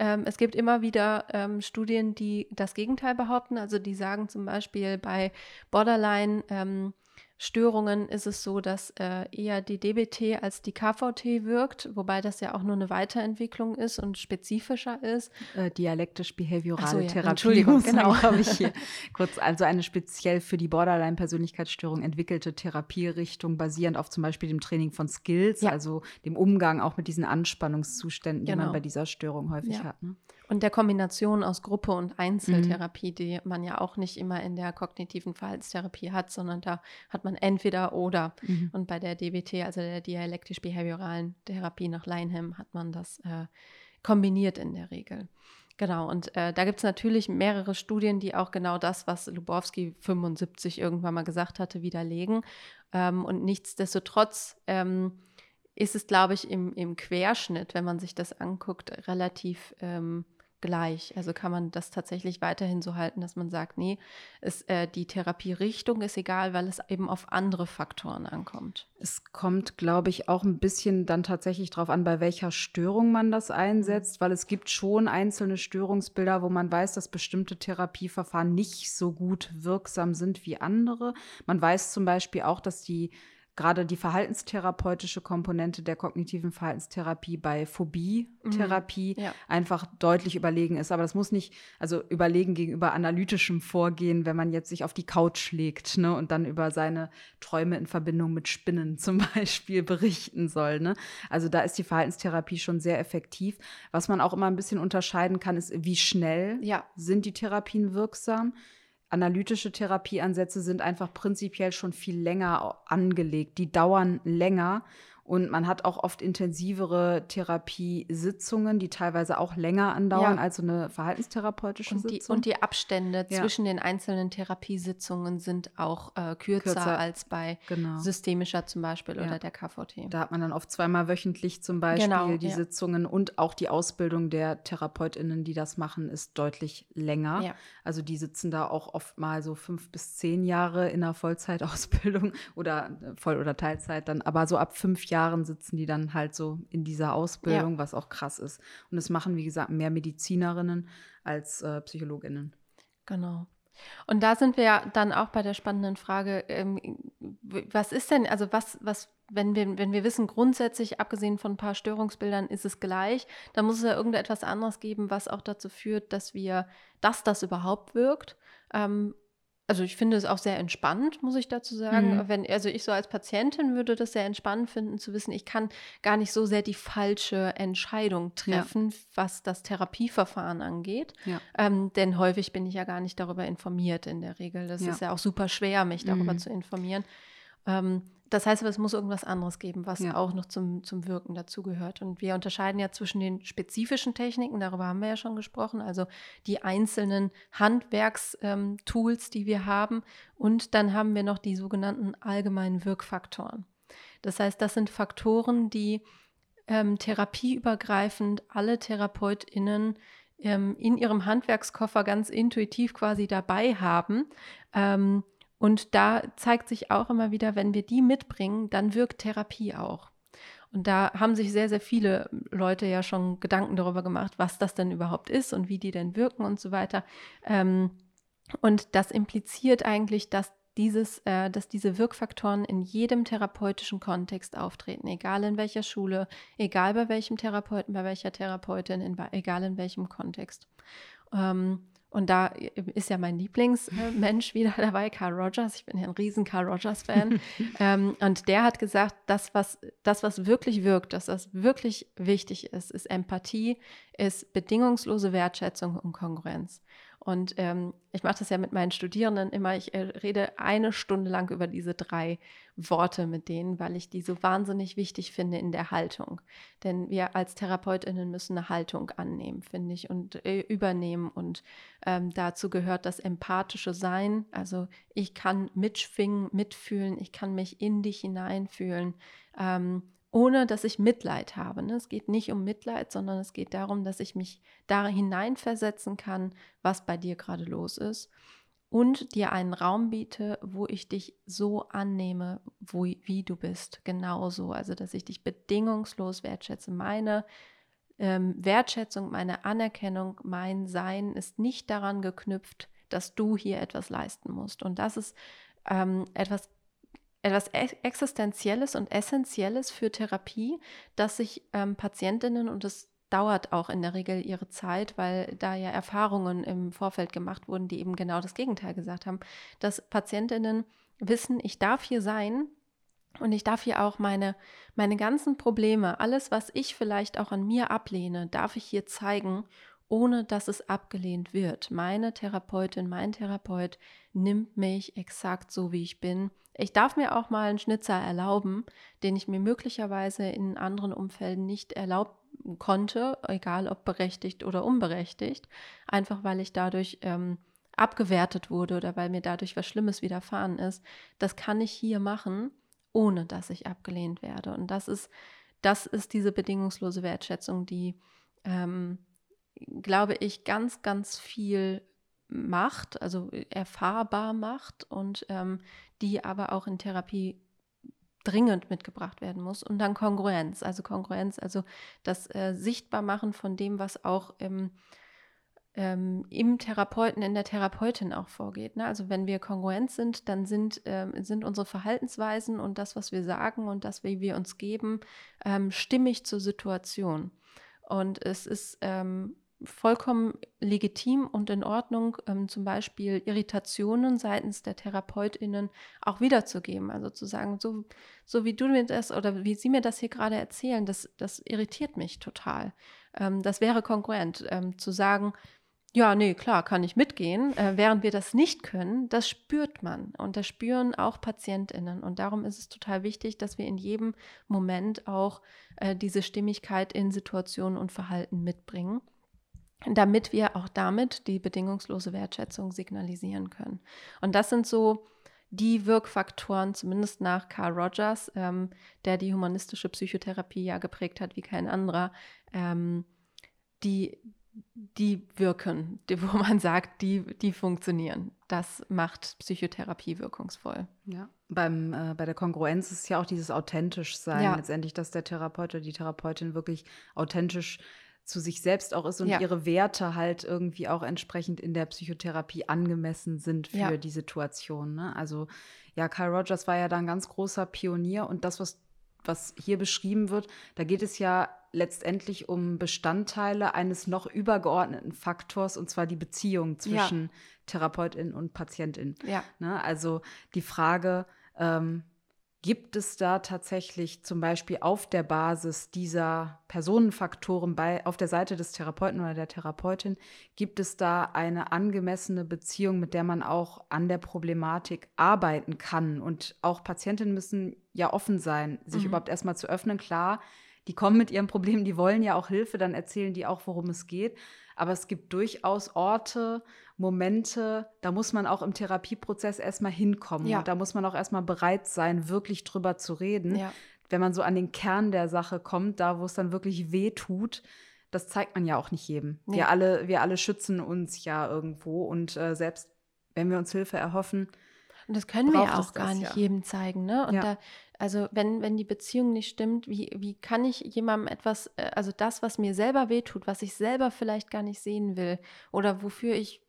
Ähm, es gibt immer wieder ähm, Studien, die das Gegenteil behaupten. Also die sagen zum Beispiel bei Borderline, ähm, Störungen ist es so, dass äh, eher die DBT als die KVT wirkt, wobei das ja auch nur eine Weiterentwicklung ist und spezifischer ist. Äh, Dialektisch-behaviorale so, ja, Therapie. Entschuldigung, genau. habe ich hier (laughs) kurz. Also eine speziell für die Borderline-Persönlichkeitsstörung entwickelte Therapierichtung, basierend auf zum Beispiel dem Training von Skills, Ja. also dem Umgang auch mit diesen Anspannungszuständen, die Genau. man bei dieser Störung häufig Ja. hat. Ne? Und der Kombination aus Gruppe- und Einzeltherapie, die man ja auch nicht immer in der kognitiven Verhaltenstherapie hat, sondern da hat man entweder oder. Mhm. Und bei der DBT, also der dialektisch-behavioralen Therapie nach Leinham, hat man das äh, kombiniert in der Regel. Genau, und äh, da gibt es natürlich mehrere Studien, die auch genau das, was Lubowski 75 irgendwann mal gesagt hatte, widerlegen. Ähm, und nichtsdestotrotz ähm, ist es, glaube ich, im, im Querschnitt, wenn man sich das anguckt, relativ ähm, gleich. Also kann man das tatsächlich weiterhin so halten, dass man sagt, nee, es, äh, die Therapierichtung ist egal, weil es eben auf andere Faktoren ankommt. Es kommt, glaube ich, auch ein bisschen dann tatsächlich drauf an, bei welcher Störung man das einsetzt, weil es gibt schon einzelne Störungsbilder, wo man weiß, dass bestimmte Therapieverfahren nicht so gut wirksam sind wie andere. Man weiß zum Beispiel auch, dass die gerade die verhaltenstherapeutische Komponente der kognitiven Verhaltenstherapie bei Phobie-Therapie Ja. einfach deutlich überlegen ist. Aber das muss nicht, also überlegen gegenüber analytischem Vorgehen, wenn man jetzt sich auf die Couch legt ne, und dann über seine Träume in Verbindung mit Spinnen (laughs) zum Beispiel berichten soll. Ne? Also da ist die Verhaltenstherapie schon sehr effektiv. Was man auch immer ein bisschen unterscheiden kann, ist, wie schnell Ja. sind die Therapien wirksam. Analytische Therapieansätze sind einfach prinzipiell schon viel länger angelegt. Die dauern länger und man hat auch oft intensivere Therapiesitzungen, die teilweise auch länger andauern Ja. als so eine verhaltenstherapeutische Und die, Sitzung. und die Abstände Ja. zwischen den einzelnen Therapiesitzungen sind auch äh, kürzer, Kürzer. als bei genau. systemischer zum Beispiel Ja. oder der KVT. Da hat man dann oft zweimal wöchentlich zum Beispiel Genau, die. Sitzungen und auch die Ausbildung der TherapeutInnen, die das machen, ist deutlich länger. Also die sitzen da auch oft mal so fünf bis zehn Jahre in einer Vollzeitausbildung (laughs) oder äh, Voll- oder Teilzeit dann. Aber so ab fünf Jahren sitzen die dann halt so in dieser Ausbildung, was auch krass ist. Und das machen, wie gesagt, mehr Medizinerinnen als äh, PsychologInnen. Genau. Und da sind wir ja dann auch bei der spannenden Frage, ähm, was ist denn, also was, was, wenn wir, wenn wir wissen, grundsätzlich, abgesehen von ein paar Störungsbildern, ist es gleich, dann muss es ja irgendetwas anderes geben, was auch dazu führt, dass wir, dass das überhaupt wirkt. Ähm, also ich finde es auch sehr entspannt, muss ich dazu sagen. Mhm. Wenn, also ich so als Patientin würde das sehr entspannend finden, zu wissen, ich kann gar nicht so sehr die falsche Entscheidung treffen, was das Therapieverfahren angeht. Ja. Ähm, denn häufig bin ich ja gar nicht darüber informiert in der Regel. Das Ja. ist ja auch super schwer, mich darüber Mhm. zu informieren. Ähm, das heißt aber, es muss irgendwas anderes geben, was Ja. auch noch zum, zum Wirken dazugehört. Und wir unterscheiden ja zwischen den spezifischen Techniken, darüber haben wir ja schon gesprochen, also die einzelnen Handwerkstools, die wir haben. Und dann haben wir noch die sogenannten allgemeinen Wirkfaktoren. Das heißt, das sind Faktoren, die ähm, therapieübergreifend alle TherapeutInnen ähm, in ihrem Handwerkskoffer ganz intuitiv quasi dabei haben. Ähm, und da zeigt sich auch immer wieder, wenn wir die mitbringen, dann wirkt Therapie auch. Und da haben sich sehr, sehr viele Leute ja schon Gedanken darüber gemacht, was das denn überhaupt ist und wie die denn wirken und so weiter. Ähm, und das impliziert eigentlich, dass dieses, äh, dass diese Wirkfaktoren in jedem therapeutischen Kontext auftreten, egal in welcher Schule, egal bei welchem Therapeuten, bei welcher Therapeutin, in, egal in welchem Kontext. Ähm, und da ist ja mein Lieblingsmensch (laughs) wieder dabei, Carl Rogers. Ich bin ja ein riesen Carl Rogers-Fan. (laughs) ähm, und der hat gesagt, das was, das, was wirklich wirkt, dass das wirklich wichtig ist, ist Empathie, ist bedingungslose Wertschätzung und Konkurrenz. Und ähm, ich mache das ja mit meinen Studierenden immer. Ich äh, rede eine Stunde lang über diese drei Worte mit denen, weil ich die so wahnsinnig wichtig finde in der Haltung. Denn wir als TherapeutInnen müssen eine Haltung annehmen, finde ich, und äh, übernehmen. Und ähm, dazu gehört das empathische Sein. Also ich kann mitschwingen, mitfühlen, ich kann mich in dich hineinfühlen. Ähm, ohne dass ich Mitleid habe. Ne? Es geht nicht um Mitleid, sondern es geht darum, dass ich mich da hineinversetzen kann, was bei dir gerade los ist und dir einen Raum biete, wo ich dich so annehme, wo, wie du bist, genauso. Also, dass ich dich bedingungslos wertschätze. Meine ähm, Wertschätzung, meine Anerkennung, mein Sein ist nicht daran geknüpft, dass du hier etwas leisten musst. Und das ist ähm, etwas etwas Existenzielles und Essentielles für Therapie, dass sich ähm, Patientinnen, und das dauert auch in der Regel ihre Zeit, weil da ja Erfahrungen im Vorfeld gemacht wurden, die eben genau das Gegenteil gesagt haben, dass Patientinnen wissen, ich darf hier sein und ich darf hier auch meine, meine ganzen Probleme, alles, was ich vielleicht auch an mir ablehne, darf ich hier zeigen, ohne dass es abgelehnt wird. Meine Therapeutin, mein Therapeut nimmt mich exakt so, wie ich bin. Ich darf mir auch mal einen Schnitzer erlauben, den ich mir möglicherweise in anderen Umfelden nicht erlauben konnte, egal ob berechtigt oder unberechtigt, einfach weil ich dadurch ähm, abgewertet wurde oder weil mir dadurch was Schlimmes widerfahren ist. Das kann ich hier machen, ohne dass ich abgelehnt werde. Und das ist, das ist diese bedingungslose Wertschätzung, die, ähm, glaube ich, ganz, ganz viel macht, also erfahrbar macht und ähm, die aber auch in Therapie dringend mitgebracht werden muss. Und dann Kongruenz, also Kongruenz, also das äh, Sichtbarmachen von dem, was auch im, ähm, im Therapeuten, in der Therapeutin auch vorgeht. Ne? Also wenn wir kongruent sind, dann sind, ähm, sind unsere Verhaltensweisen und das, was wir sagen und das, wie wir uns geben, ähm, stimmig zur Situation. Und es ist ähm, vollkommen legitim und in Ordnung, ähm, zum Beispiel Irritationen seitens der TherapeutInnen auch wiederzugeben. Also zu sagen, so, so wie du mir das oder wie Sie mir das hier gerade erzählen, das, das irritiert mich total. Ähm, das wäre konkurrent, ähm, zu sagen, ja, nee, klar, kann ich mitgehen. Äh, während wir das nicht können, das spürt man. Und das spüren auch PatientInnen. Und darum ist es total wichtig, dass wir in jedem Moment auch äh, diese Stimmigkeit in Situationen und Verhalten mitbringen damit wir auch damit die bedingungslose Wertschätzung signalisieren können. Und das sind so die Wirkfaktoren, zumindest nach Carl Rogers, ähm, der die humanistische Psychotherapie ja geprägt hat wie kein anderer, ähm, die, die wirken, die, wo man sagt, die, die funktionieren. Das macht Psychotherapie wirkungsvoll. Ja, beim, äh, bei der Kongruenz ist ja auch dieses authentisch sein, ja. letztendlich, dass der Therapeut oder die Therapeutin wirklich authentisch zu sich selbst auch ist und ja. ihre Werte halt irgendwie auch entsprechend in der Psychotherapie angemessen sind für ja. die Situation. Ne? Also ja, Carl Rogers war ja da ein ganz großer Pionier und das, was, was hier beschrieben wird, da geht es ja letztendlich um Bestandteile eines noch übergeordneten Faktors und zwar die Beziehung zwischen ja. Therapeutin und Patientin. Ja. Ne? Also die Frage, ähm, Gibt es da tatsächlich zum Beispiel auf der Basis dieser Personenfaktoren bei, auf der Seite des Therapeuten oder der Therapeutin, gibt es da eine angemessene Beziehung, mit der man auch an der Problematik arbeiten kann? Und auch Patientinnen müssen ja offen sein, sich mhm. überhaupt erstmal zu öffnen. Klar, die kommen mit ihrem Problem, die wollen ja auch Hilfe, dann erzählen die auch, worum es geht. Aber es gibt durchaus Orte, Momente, da muss man auch im Therapieprozess erstmal hinkommen. Ja. Und da muss man auch erstmal bereit sein, wirklich drüber zu reden. Ja. Wenn man so an den Kern der Sache kommt, da wo es dann wirklich weh tut, das zeigt man ja auch nicht jedem. Nee. Wir, alle, wir alle schützen uns ja irgendwo. Und äh, selbst wenn wir uns Hilfe erhoffen, und das können wir ja auch gar nicht ja. jedem zeigen, ne? Und ja. da, also wenn, wenn die Beziehung nicht stimmt, wie, wie kann ich jemandem etwas, äh, also das, was mir selber wehtut, was ich selber vielleicht gar nicht sehen will oder wofür ich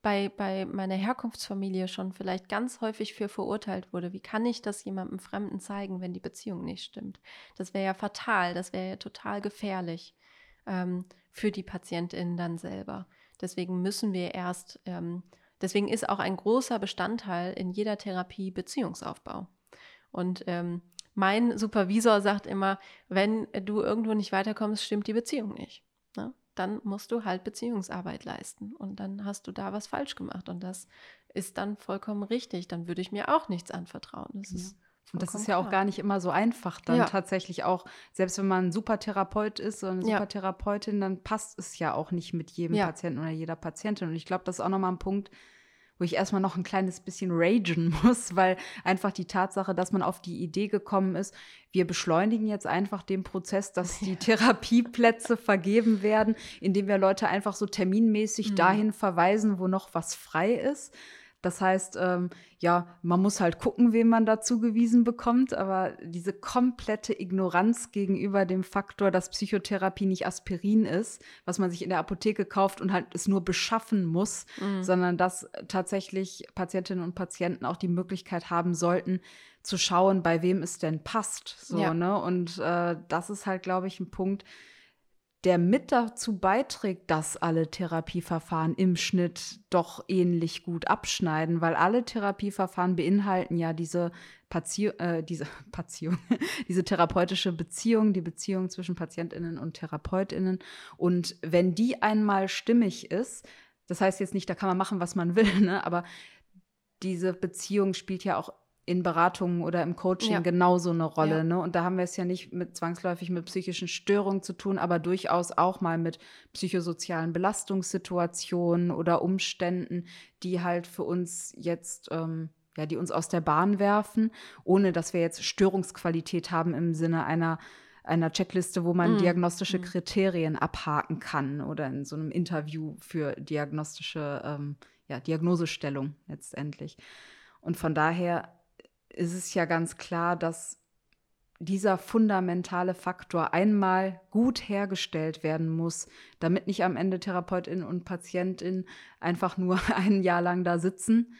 bei, bei meiner Herkunftsfamilie schon vielleicht ganz häufig für verurteilt wurde, wie kann ich das jemandem Fremden zeigen, wenn die Beziehung nicht stimmt? Das wäre ja fatal, das wäre ja total gefährlich ähm, für die Patientin dann selber. Deswegen müssen wir erst ähm, Deswegen ist auch ein großer Bestandteil in jeder Therapie Beziehungsaufbau. Und ähm, mein Supervisor sagt immer, wenn du irgendwo nicht weiterkommst, stimmt die Beziehung nicht. Ne? Dann musst du halt Beziehungsarbeit leisten. Und dann hast du da was falsch gemacht. Und das ist dann vollkommen richtig. Dann würde ich mir auch nichts anvertrauen. Das ja. ist und das ist ja auch gar nicht immer so einfach, dann ja. tatsächlich auch, selbst wenn man ein super Therapeut ist oder eine super ja. Therapeutin, dann passt es ja auch nicht mit jedem ja. Patienten oder jeder Patientin. Und ich glaube, das ist auch nochmal ein Punkt, wo ich erstmal noch ein kleines bisschen ragen (laughs) muss, weil einfach die Tatsache, dass man auf die Idee gekommen ist, wir beschleunigen jetzt einfach den Prozess, dass (laughs) die Therapieplätze vergeben werden, indem wir Leute einfach so terminmäßig mhm. dahin verweisen, wo noch was frei ist. Das heißt, ähm, ja, man muss halt gucken, wen man da zugewiesen bekommt, aber diese komplette Ignoranz gegenüber dem Faktor, dass Psychotherapie nicht Aspirin ist, was man sich in der Apotheke kauft und halt es nur beschaffen muss, mhm. sondern dass tatsächlich Patientinnen und Patienten auch die Möglichkeit haben sollten, zu schauen, bei wem es denn passt. So, ja. ne? Und äh, das ist halt, glaube ich, ein Punkt, der mit dazu beiträgt, dass alle Therapieverfahren im Schnitt doch ähnlich gut abschneiden, weil alle Therapieverfahren beinhalten ja diese Patio äh, diese (laughs) Patio (laughs) diese therapeutische Beziehung, die Beziehung zwischen Patientinnen und Therapeutinnen. Und wenn die einmal stimmig ist, das heißt jetzt nicht, da kann man machen, was man (laughs) will, ne? aber diese Beziehung spielt ja auch in Beratungen oder im Coaching ja. genauso eine Rolle. Ja. Ne? Und da haben wir es ja nicht mit zwangsläufig mit psychischen Störungen zu tun, aber durchaus auch mal mit psychosozialen Belastungssituationen oder Umständen, die halt für uns jetzt, ähm, ja, die uns aus der Bahn werfen, ohne dass wir jetzt Störungsqualität haben im Sinne einer einer Checkliste, wo man mm. diagnostische mm. Kriterien abhaken kann oder in so einem Interview für diagnostische ähm, ja, Diagnosestellung letztendlich. Und von daher ist es ja ganz klar, dass dieser fundamentale Faktor einmal gut hergestellt werden muss, damit nicht am Ende Therapeutin und Patientin einfach nur (laughs) ein Jahr lang da sitzen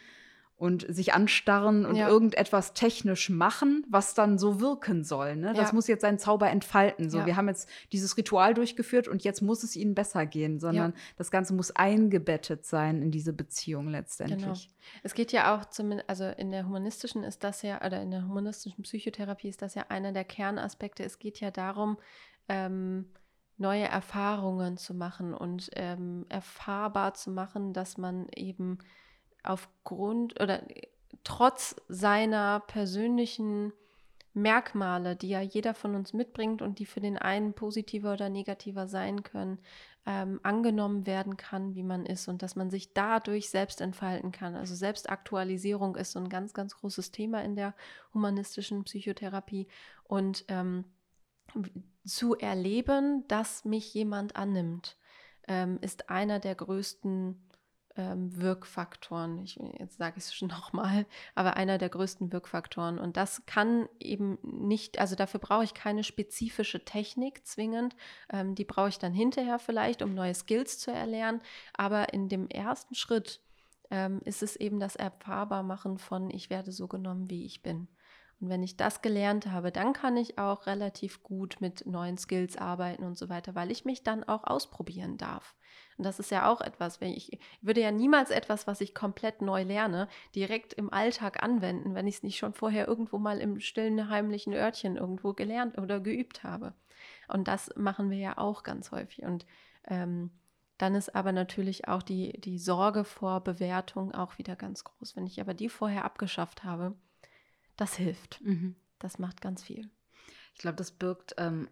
und sich anstarren und ja. irgendetwas technisch machen, was dann so wirken soll. Ne? Das ja. muss jetzt seinen Zauber entfalten. So, ja. wir haben jetzt dieses Ritual durchgeführt und jetzt muss es ihnen besser gehen, sondern das Ganze muss eingebettet sein in diese Beziehung letztendlich. Genau. Es geht ja auch zumindest, also in der humanistischen ist das ja, oder in der humanistischen Psychotherapie ist das ja einer der Kernaspekte. Es geht ja darum, ähm, neue Erfahrungen zu machen und ähm, erfahrbar zu machen, dass man eben aufgrund oder trotz seiner persönlichen Merkmale, die ja jeder von uns mitbringt und die für den einen positiver oder negativer sein können, ähm, angenommen werden kann, wie man ist und dass man sich dadurch selbst entfalten kann. Also Selbstaktualisierung ist so ein ganz, ganz großes Thema in der humanistischen Psychotherapie und ähm, zu erleben, dass mich jemand annimmt, ähm, ist einer der größten ähm, Wirkfaktoren. Ich, jetzt sage ich es schon (laughs) nochmal, aber einer der größten Wirkfaktoren. Und das kann eben nicht, also dafür brauche ich keine spezifische Technik zwingend. Ähm, die brauche ich dann hinterher vielleicht, um neue Skills zu erlernen. Aber in dem ersten Schritt ähm, ist es eben das Erfahrbarmachen von, ich werde so genommen, wie ich bin. Und wenn ich das gelernt habe, dann kann ich auch relativ gut mit neuen Skills arbeiten und so weiter, weil ich mich dann auch ausprobieren darf. Und das ist ja auch etwas, wenn ich, ich würde ja niemals etwas, was ich komplett neu lerne, direkt im Alltag anwenden, wenn ich es nicht schon vorher irgendwo mal im stillen, heimlichen Örtchen irgendwo gelernt oder geübt habe. Und das machen wir ja auch ganz häufig. Und ähm, dann ist aber natürlich auch die, die Sorge vor Bewertung auch wieder ganz groß. Wenn ich aber die vorher abgeschafft habe, das hilft. Mhm. Das macht ganz viel. Ich glaube, das birgt ähm,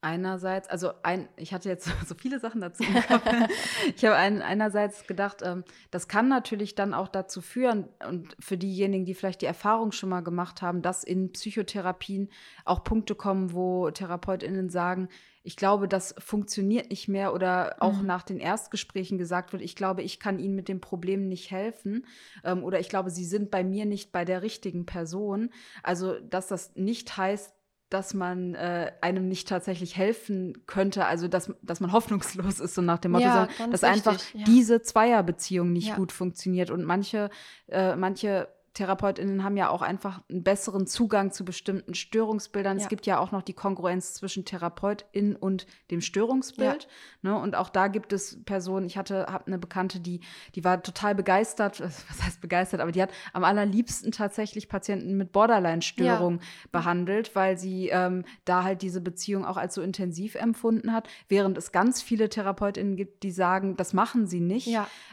einerseits, also ein, ich hatte jetzt (laughs) so viele Sachen dazu. (laughs) ich habe ein, einerseits gedacht, ähm, das kann natürlich dann auch dazu führen, und für diejenigen, die vielleicht die Erfahrung schon mal gemacht haben, dass in Psychotherapien auch Punkte kommen, wo TherapeutInnen sagen, ich glaube, das funktioniert nicht mehr oder auch mhm. nach den Erstgesprächen gesagt wird, ich glaube, ich kann Ihnen mit dem Problem nicht helfen ähm, oder ich glaube, Sie sind bei mir nicht bei der richtigen Person. Also, dass das nicht heißt, dass man äh, einem nicht tatsächlich helfen könnte, also dass, dass man (laughs) hoffnungslos ist, so nach dem Motto, ja, dass richtig, einfach ja. diese Zweierbeziehung nicht ja. gut funktioniert. Und manche, äh, manche TherapeutInnen haben ja auch einfach einen besseren Zugang zu bestimmten Störungsbildern. Ja. Es gibt ja auch noch die Kongruenz zwischen Therapeutin und dem Störungsbild. Ja. Ne? Und auch da gibt es Personen, ich hatte habe eine Bekannte, die, die war total begeistert, (laughs) was heißt begeistert, aber die hat am allerliebsten tatsächlich Patienten mit Borderline-Störung ja. behandelt, weil sie ähm, da halt diese Beziehung auch als so intensiv empfunden hat, während es ganz viele TherapeutInnen gibt, die sagen, das machen sie nicht,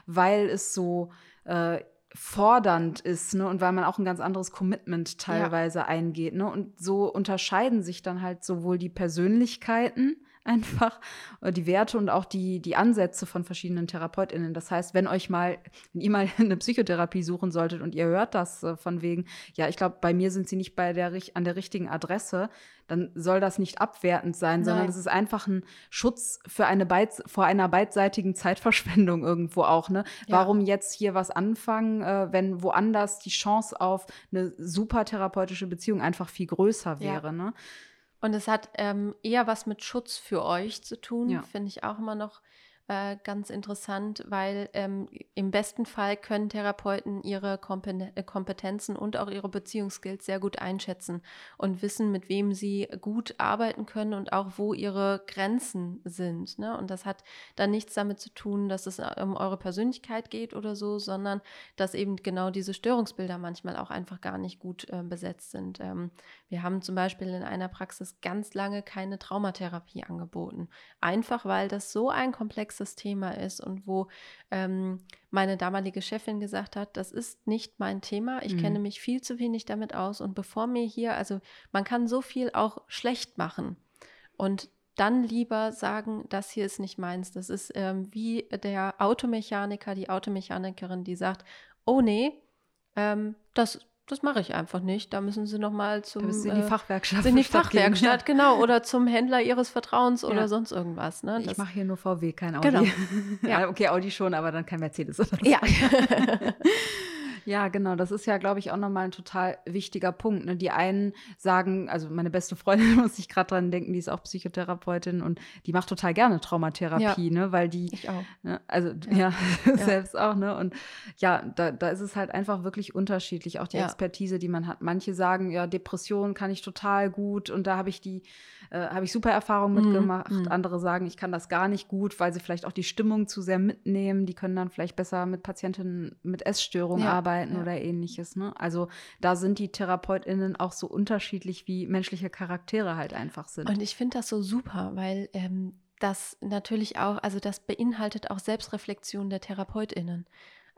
weil es so äh, fordernd ist, ne? Und weil man auch ein ganz anderes Commitment teilweise ja. eingeht, ne? Und so unterscheiden sich dann halt sowohl die Persönlichkeiten einfach äh, die Werte und auch die, die Ansätze von verschiedenen TherapeutInnen. Das heißt, wenn euch mal, wenn ihr mal (laughs) eine Psychotherapie suchen solltet und ihr hört das äh, von wegen, ja, ich glaube, bei mir sind sie nicht bei der, an der richtigen Adresse, dann soll das nicht abwertend sein, Nein. sondern es ist einfach ein Schutz für eine Beiz vor einer beidseitigen Zeitverschwendung (laughs) irgendwo auch. Ne? Ja. Warum jetzt hier was anfangen, äh, wenn woanders die Chance auf eine super therapeutische Beziehung einfach viel größer wäre? Ja. Ne? Und es hat ähm, eher was mit Schutz für euch zu tun, ja. finde ich auch immer noch äh, ganz interessant, weil ähm, im besten Fall können Therapeuten ihre äh, Kompetenzen und auch ihre Beziehungsskills sehr gut einschätzen und wissen, mit wem sie gut arbeiten können und auch wo ihre Grenzen sind. Ne? Und das hat dann nichts damit zu tun, dass es äh, um eure Persönlichkeit geht oder so, sondern dass eben genau diese Störungsbilder manchmal auch einfach gar nicht gut äh, besetzt sind. Ähm, wir haben zum Beispiel in einer Praxis ganz lange keine Traumatherapie angeboten. Einfach weil das so ein komplexes Thema ist und wo ähm, meine damalige Chefin gesagt hat, das ist nicht mein Thema. Ich mhm. kenne mich viel zu wenig damit aus. Und bevor mir hier, also man kann so viel auch schlecht machen. Und dann lieber sagen, das hier ist nicht meins. Das ist ähm, wie der Automechaniker, die Automechanikerin, die sagt, oh nee, ähm, das das mache ich einfach nicht. Da müssen Sie noch mal zum in die äh, Fachwerkstatt. In die Fachwerkstatt, genau, oder zum Händler Ihres Vertrauens ja. oder sonst irgendwas. Ne? ich mache hier nur VW, kein Audi. Genau. (laughs) ja. okay, Audi schon, aber dann kein Mercedes. Oder so. Ja. (laughs) (laughs) Ja, genau. Das ist ja, glaube ich, auch nochmal ein total wichtiger Punkt. Ne? Die einen sagen, also meine beste Freundin (laughs) muss ich gerade dran denken, die ist auch Psychotherapeutin und die macht total gerne Traumatherapie, ja. ne? Weil die. Ich auch. Ne? Also ja, (laughs) ja selbst auch, ne? Und ja, da, da ist es halt einfach wirklich unterschiedlich, auch die. Expertise, die man hat. Manche sagen, ja, Depression kann ich total gut und da habe ich die, äh, habe ich super Erfahrungen mhm. mitgemacht. Mhm. Andere sagen, ich kann das gar nicht gut, weil sie vielleicht auch die Stimmung zu sehr mitnehmen. Die können dann vielleicht besser mit Patientinnen mit Essstörungen arbeiten arbeiten ja. oder ähnliches. Ne? Also da sind die TherapeutInnen auch so unterschiedlich, wie menschliche Charaktere halt einfach sind. Und ich finde das so super, weil ähm, das natürlich auch, also das beinhaltet auch Selbstreflexion der TherapeutInnen.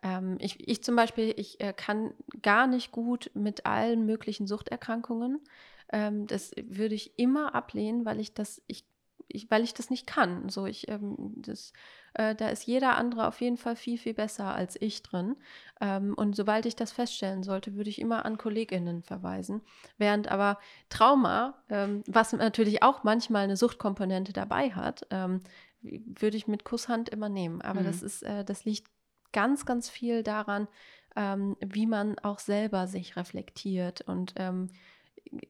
Ähm, ich, ich zum Beispiel, ich äh, kann gar nicht gut mit allen möglichen Suchterkrankungen. Ähm, das würde ich immer ablehnen, weil ich das, ich ich, weil ich das nicht kann. So, ich, ähm, das, äh, da ist jeder andere auf jeden Fall viel, viel besser als ich drin. Ähm, und sobald ich das feststellen sollte, würde ich immer an KollegInnen verweisen. Während aber Trauma, ähm, was natürlich auch manchmal eine Suchtkomponente dabei hat, ähm, würde ich mit Kusshand immer nehmen. Aber mhm. das ist, äh, das liegt ganz, ganz viel daran, ähm, wie man auch selber sich reflektiert und ähm,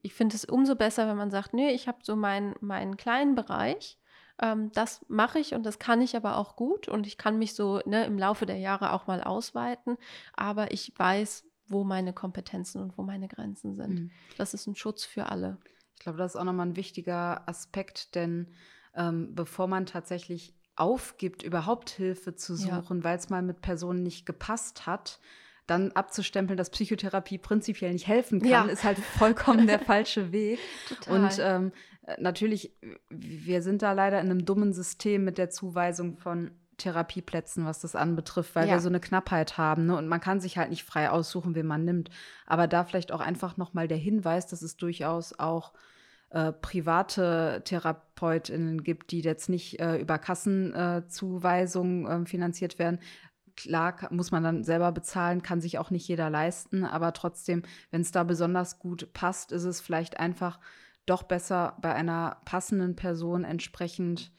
ich finde es umso besser, wenn man sagt, nee, ich habe so meinen, meinen kleinen Bereich, ähm, das mache ich und das kann ich aber auch gut und ich kann mich so ne, im Laufe der Jahre auch mal ausweiten, aber ich weiß, wo meine Kompetenzen und wo meine Grenzen sind. Mhm. Das ist ein Schutz für alle. Ich glaube, das ist auch nochmal ein wichtiger Aspekt, denn ähm, bevor man tatsächlich aufgibt, überhaupt Hilfe zu suchen, ja. weil es mal mit Personen nicht gepasst hat, dann abzustempeln, dass Psychotherapie prinzipiell nicht helfen kann, ja. ist halt vollkommen der (laughs) falsche Weg. Total. Und ähm, natürlich, wir sind da leider in einem dummen System mit der Zuweisung von Therapieplätzen, was das anbetrifft, weil ja. wir so eine Knappheit haben. Ne? Und man kann sich halt nicht frei aussuchen, wen man nimmt. Aber da vielleicht auch einfach nochmal der Hinweis, dass es durchaus auch äh, private TherapeutInnen gibt, die jetzt nicht äh, über Kassenzuweisungen äh, finanziert werden, Klar muss man dann selber bezahlen, kann sich auch nicht jeder leisten, aber trotzdem, wenn es da besonders gut passt, ist es vielleicht einfach doch besser bei einer passenden Person entsprechend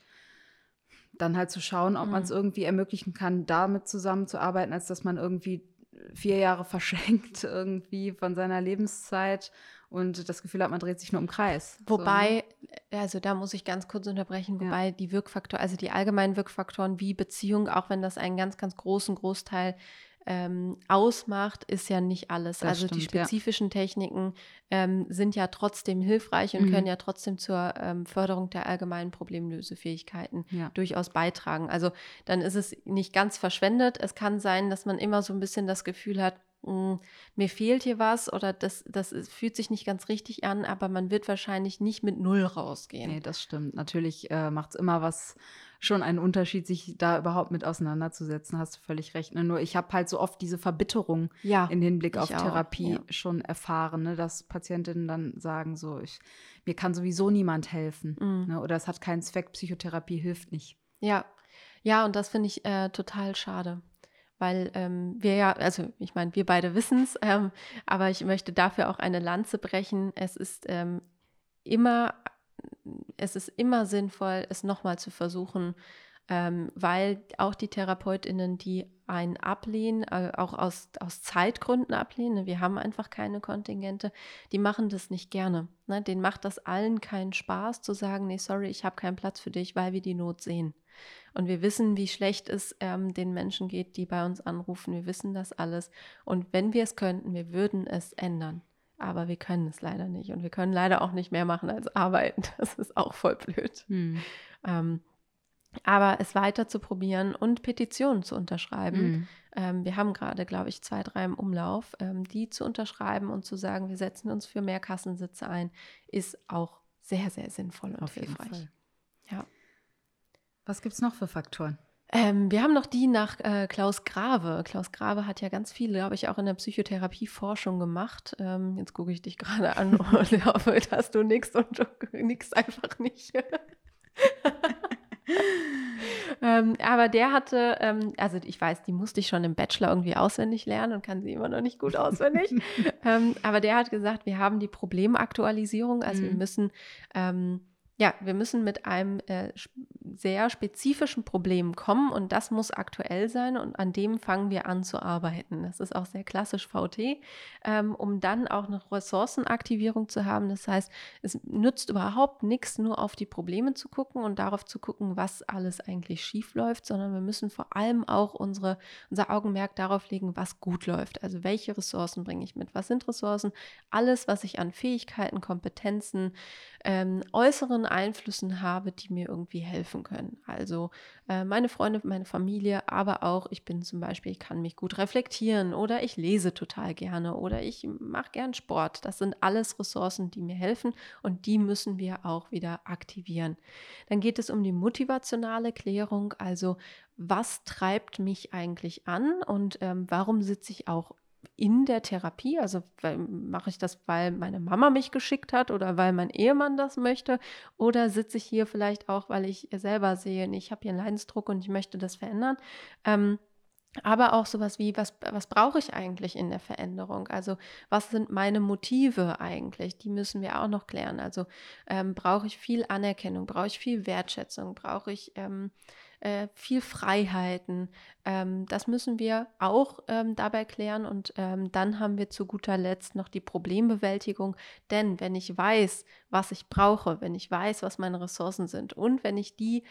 dann halt zu schauen, ob mhm. man es irgendwie ermöglichen kann, damit zusammenzuarbeiten, als dass man irgendwie vier Jahre (laughs) verschenkt irgendwie von seiner Lebenszeit und das Gefühl hat, man dreht sich nur im Kreis. Wobei, so, ne? also da muss ich ganz kurz unterbrechen, wobei ja. die Wirkfaktoren, also die allgemeinen Wirkfaktoren wie Beziehung, auch wenn das einen ganz, ganz großen Großteil ähm, ausmacht, ist ja nicht alles. Das also stimmt, die spezifischen ja. Techniken ähm, sind ja trotzdem hilfreich und mhm. können ja trotzdem zur ähm, Förderung der allgemeinen Problemlösefähigkeiten ja. durchaus beitragen. Also dann ist es nicht ganz verschwendet. Es kann sein, dass man immer so ein bisschen das Gefühl hat, hm, mir fehlt hier was oder das, das fühlt sich nicht ganz richtig an, aber man wird wahrscheinlich nicht mit Null rausgehen. Nee, das stimmt. Natürlich äh, macht es immer was schon einen Unterschied, sich da überhaupt mit auseinanderzusetzen, hast du völlig recht. Ne? Nur ich habe halt so oft diese Verbitterung ja, in Hinblick auf Therapie ja. schon erfahren, ne? dass Patientinnen dann sagen, so, ich, mir kann sowieso niemand helfen. Mhm. Ne? Oder es hat keinen Zweck, Psychotherapie hilft nicht. Ja, ja, und das finde ich äh, total schade weil ähm, wir ja, also ich meine, wir beide wissen es, (laughs) ähm, aber ich möchte dafür auch eine Lanze brechen. Es ist ähm, immer, es ist immer sinnvoll, es nochmal zu versuchen, ähm, weil auch die TherapeutInnen, die einen ablehnen, äh, auch aus, aus Zeitgründen ablehnen, ne, wir haben einfach keine Kontingente, die machen das nicht gerne. Ne? Denen macht das allen keinen Spaß zu sagen, nee, sorry, ich habe keinen Platz für dich, weil wir die Not sehen. Und wir wissen, wie schlecht es ähm, den Menschen geht, die bei uns anrufen. Wir wissen das alles. Und wenn wir es könnten, wir würden es ändern. Aber wir können es leider nicht. Und wir können leider auch nicht mehr machen als arbeiten. (laughs) Das ist auch voll blöd. Hm. Ähm, aber es weiter zu probieren und Petitionen zu unterschreiben. Mhm. Ähm, wir haben gerade, glaube ich, zwei, drei im Umlauf. Ähm, die zu unterschreiben und zu sagen, wir setzen uns für mehr Kassensitze ein, ist auch sehr, sehr sinnvoll und Auf hilfreich. Ja. Was gibt es noch für Faktoren? Ähm, wir haben noch die nach äh, Klaus Grave. Klaus Grave hat ja ganz viel, glaube ich, auch in der Psychotherapie-Forschung gemacht. Ähm, jetzt gucke ich dich gerade an (laughs) und hoffe, dass du nix und du nix einfach nicht. (laughs) ähm, aber der hatte, ähm, also ich weiß, die musste ich schon im Bachelor irgendwie auswendig lernen und kann sie immer noch nicht gut auswendig. (laughs) ähm, aber der hat gesagt, wir haben die Problemaktualisierung, also mhm. wir müssen ähm, ja, wir müssen mit einem äh, sehr spezifischen Problem kommen und das muss aktuell sein und an dem fangen wir an zu arbeiten. Das ist auch sehr klassisch VT, ähm, um dann auch eine Ressourcenaktivierung zu haben. Das heißt, es nützt überhaupt nichts, nur auf die Probleme zu gucken und darauf zu gucken, was alles eigentlich schief läuft, sondern wir müssen vor allem auch unsere, unser Augenmerk darauf legen, was gut läuft. Also welche Ressourcen bringe ich mit? Was sind Ressourcen? Alles, was ich an Fähigkeiten, Kompetenzen, ähm, äußeren Einflüssen habe, die mir irgendwie helfen können. Also äh, meine Freunde, meine Familie, aber auch ich bin zum Beispiel, ich kann mich gut reflektieren oder ich lese total gerne oder ich mache gern Sport. Das sind alles Ressourcen, die mir helfen und die müssen wir auch wieder aktivieren. Dann geht es um die motivationale Klärung, also was treibt mich eigentlich an und ähm, warum sitze ich auch in der Therapie? Also mache ich das, weil meine Mama mich geschickt hat oder weil mein Ehemann das möchte? Oder sitze ich hier vielleicht auch, weil ich selber sehe, ich habe hier einen Leidensdruck und ich möchte das verändern? Ähm, aber auch sowas wie, was, was brauche ich eigentlich in der Veränderung? Also was sind meine Motive eigentlich? Die müssen wir auch noch klären. Also ähm, brauche ich viel Anerkennung, brauche ich viel Wertschätzung, brauche ich... Ähm, äh, viel Freiheiten. Ähm, das müssen wir auch ähm, dabei klären. Und ähm, dann haben wir zu guter Letzt noch die Problembewältigung. Denn wenn ich weiß, was ich brauche, wenn ich weiß, was meine Ressourcen sind und wenn ich die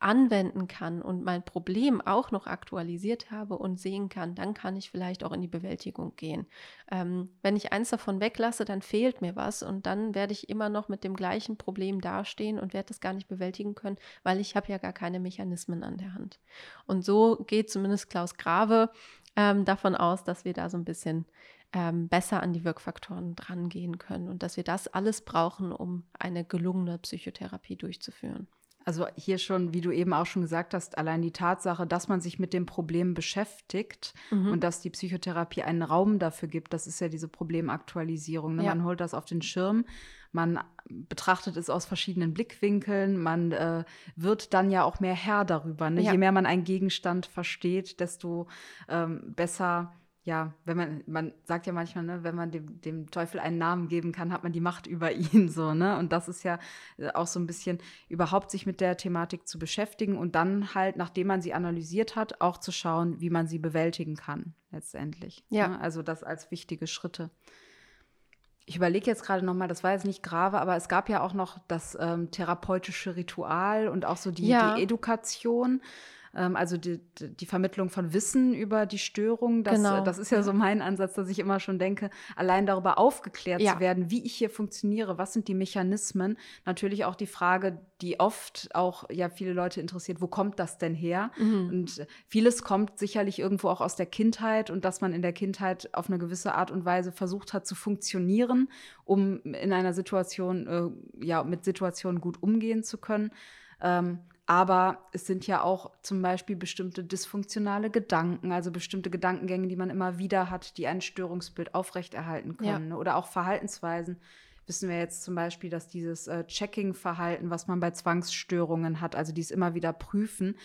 anwenden kann und mein Problem auch noch aktualisiert habe und sehen kann, dann kann ich vielleicht auch in die Bewältigung gehen. Ähm, wenn ich eins davon weglasse, dann fehlt mir was und dann werde ich immer noch mit dem gleichen Problem dastehen und werde das gar nicht bewältigen können, weil ich habe ja gar keine Mechanismen an der Hand. Und so geht zumindest Klaus Grave ähm, davon aus, dass wir da so ein bisschen ähm, besser an die Wirkfaktoren drangehen können und dass wir das alles brauchen, um eine gelungene Psychotherapie durchzuführen. Also hier schon, wie du eben auch schon gesagt hast, allein die Tatsache, dass man sich mit dem Problem beschäftigt mhm. und dass die Psychotherapie einen Raum dafür gibt, das ist ja diese Problemaktualisierung. Ne? Ja. Man holt das auf den Schirm, man betrachtet es aus verschiedenen Blickwinkeln, man äh, wird dann ja auch mehr Herr darüber. Ne? Ja. Je mehr man einen Gegenstand versteht, desto ähm, besser ja, wenn man, man sagt ja manchmal, ne, wenn man dem, dem Teufel einen Namen geben kann, hat man die Macht über (laughs) ihn so, ne? Und das ist ja äh, auch so ein bisschen überhaupt sich mit der Thematik zu beschäftigen und dann halt, nachdem man sie analysiert hat, auch zu schauen, wie man sie bewältigen kann, letztendlich. Ja. Ne? Also das als wichtige Schritte. Ich überlege jetzt gerade nochmal, das war jetzt nicht grave, aber es gab ja auch noch das ähm, therapeutische Ritual und auch so die, ja. die Education. Ähm, also die, die, Vermittlung von Wissen über die Störung. Das, genau. das ist ja so mein Ansatz, dass ich immer schon denke, allein darüber aufgeklärt ja. zu werden, wie ich hier funktioniere, was sind die Mechanismen. Natürlich auch die Frage, die oft auch ja viele Leute interessiert, wo kommt das denn her? Mhm. Und vieles kommt sicherlich irgendwo auch aus der Kindheit und dass man in der Kindheit auf eine gewisse Art und Weise versucht hat zu funktionieren, um in einer Situation, äh, ja, mit Situationen gut umgehen zu können. Ähm, aber es sind ja auch zum Beispiel bestimmte dysfunktionale Gedanken, also bestimmte Gedankengänge, die man immer wieder hat, die ein Störungsbild aufrechterhalten können. Ja. Oder auch Verhaltensweisen. Wissen wir jetzt zum Beispiel, dass dieses äh, Checking-Verhalten, was man bei Zwangsstörungen hat, also dies immer wieder prüfen,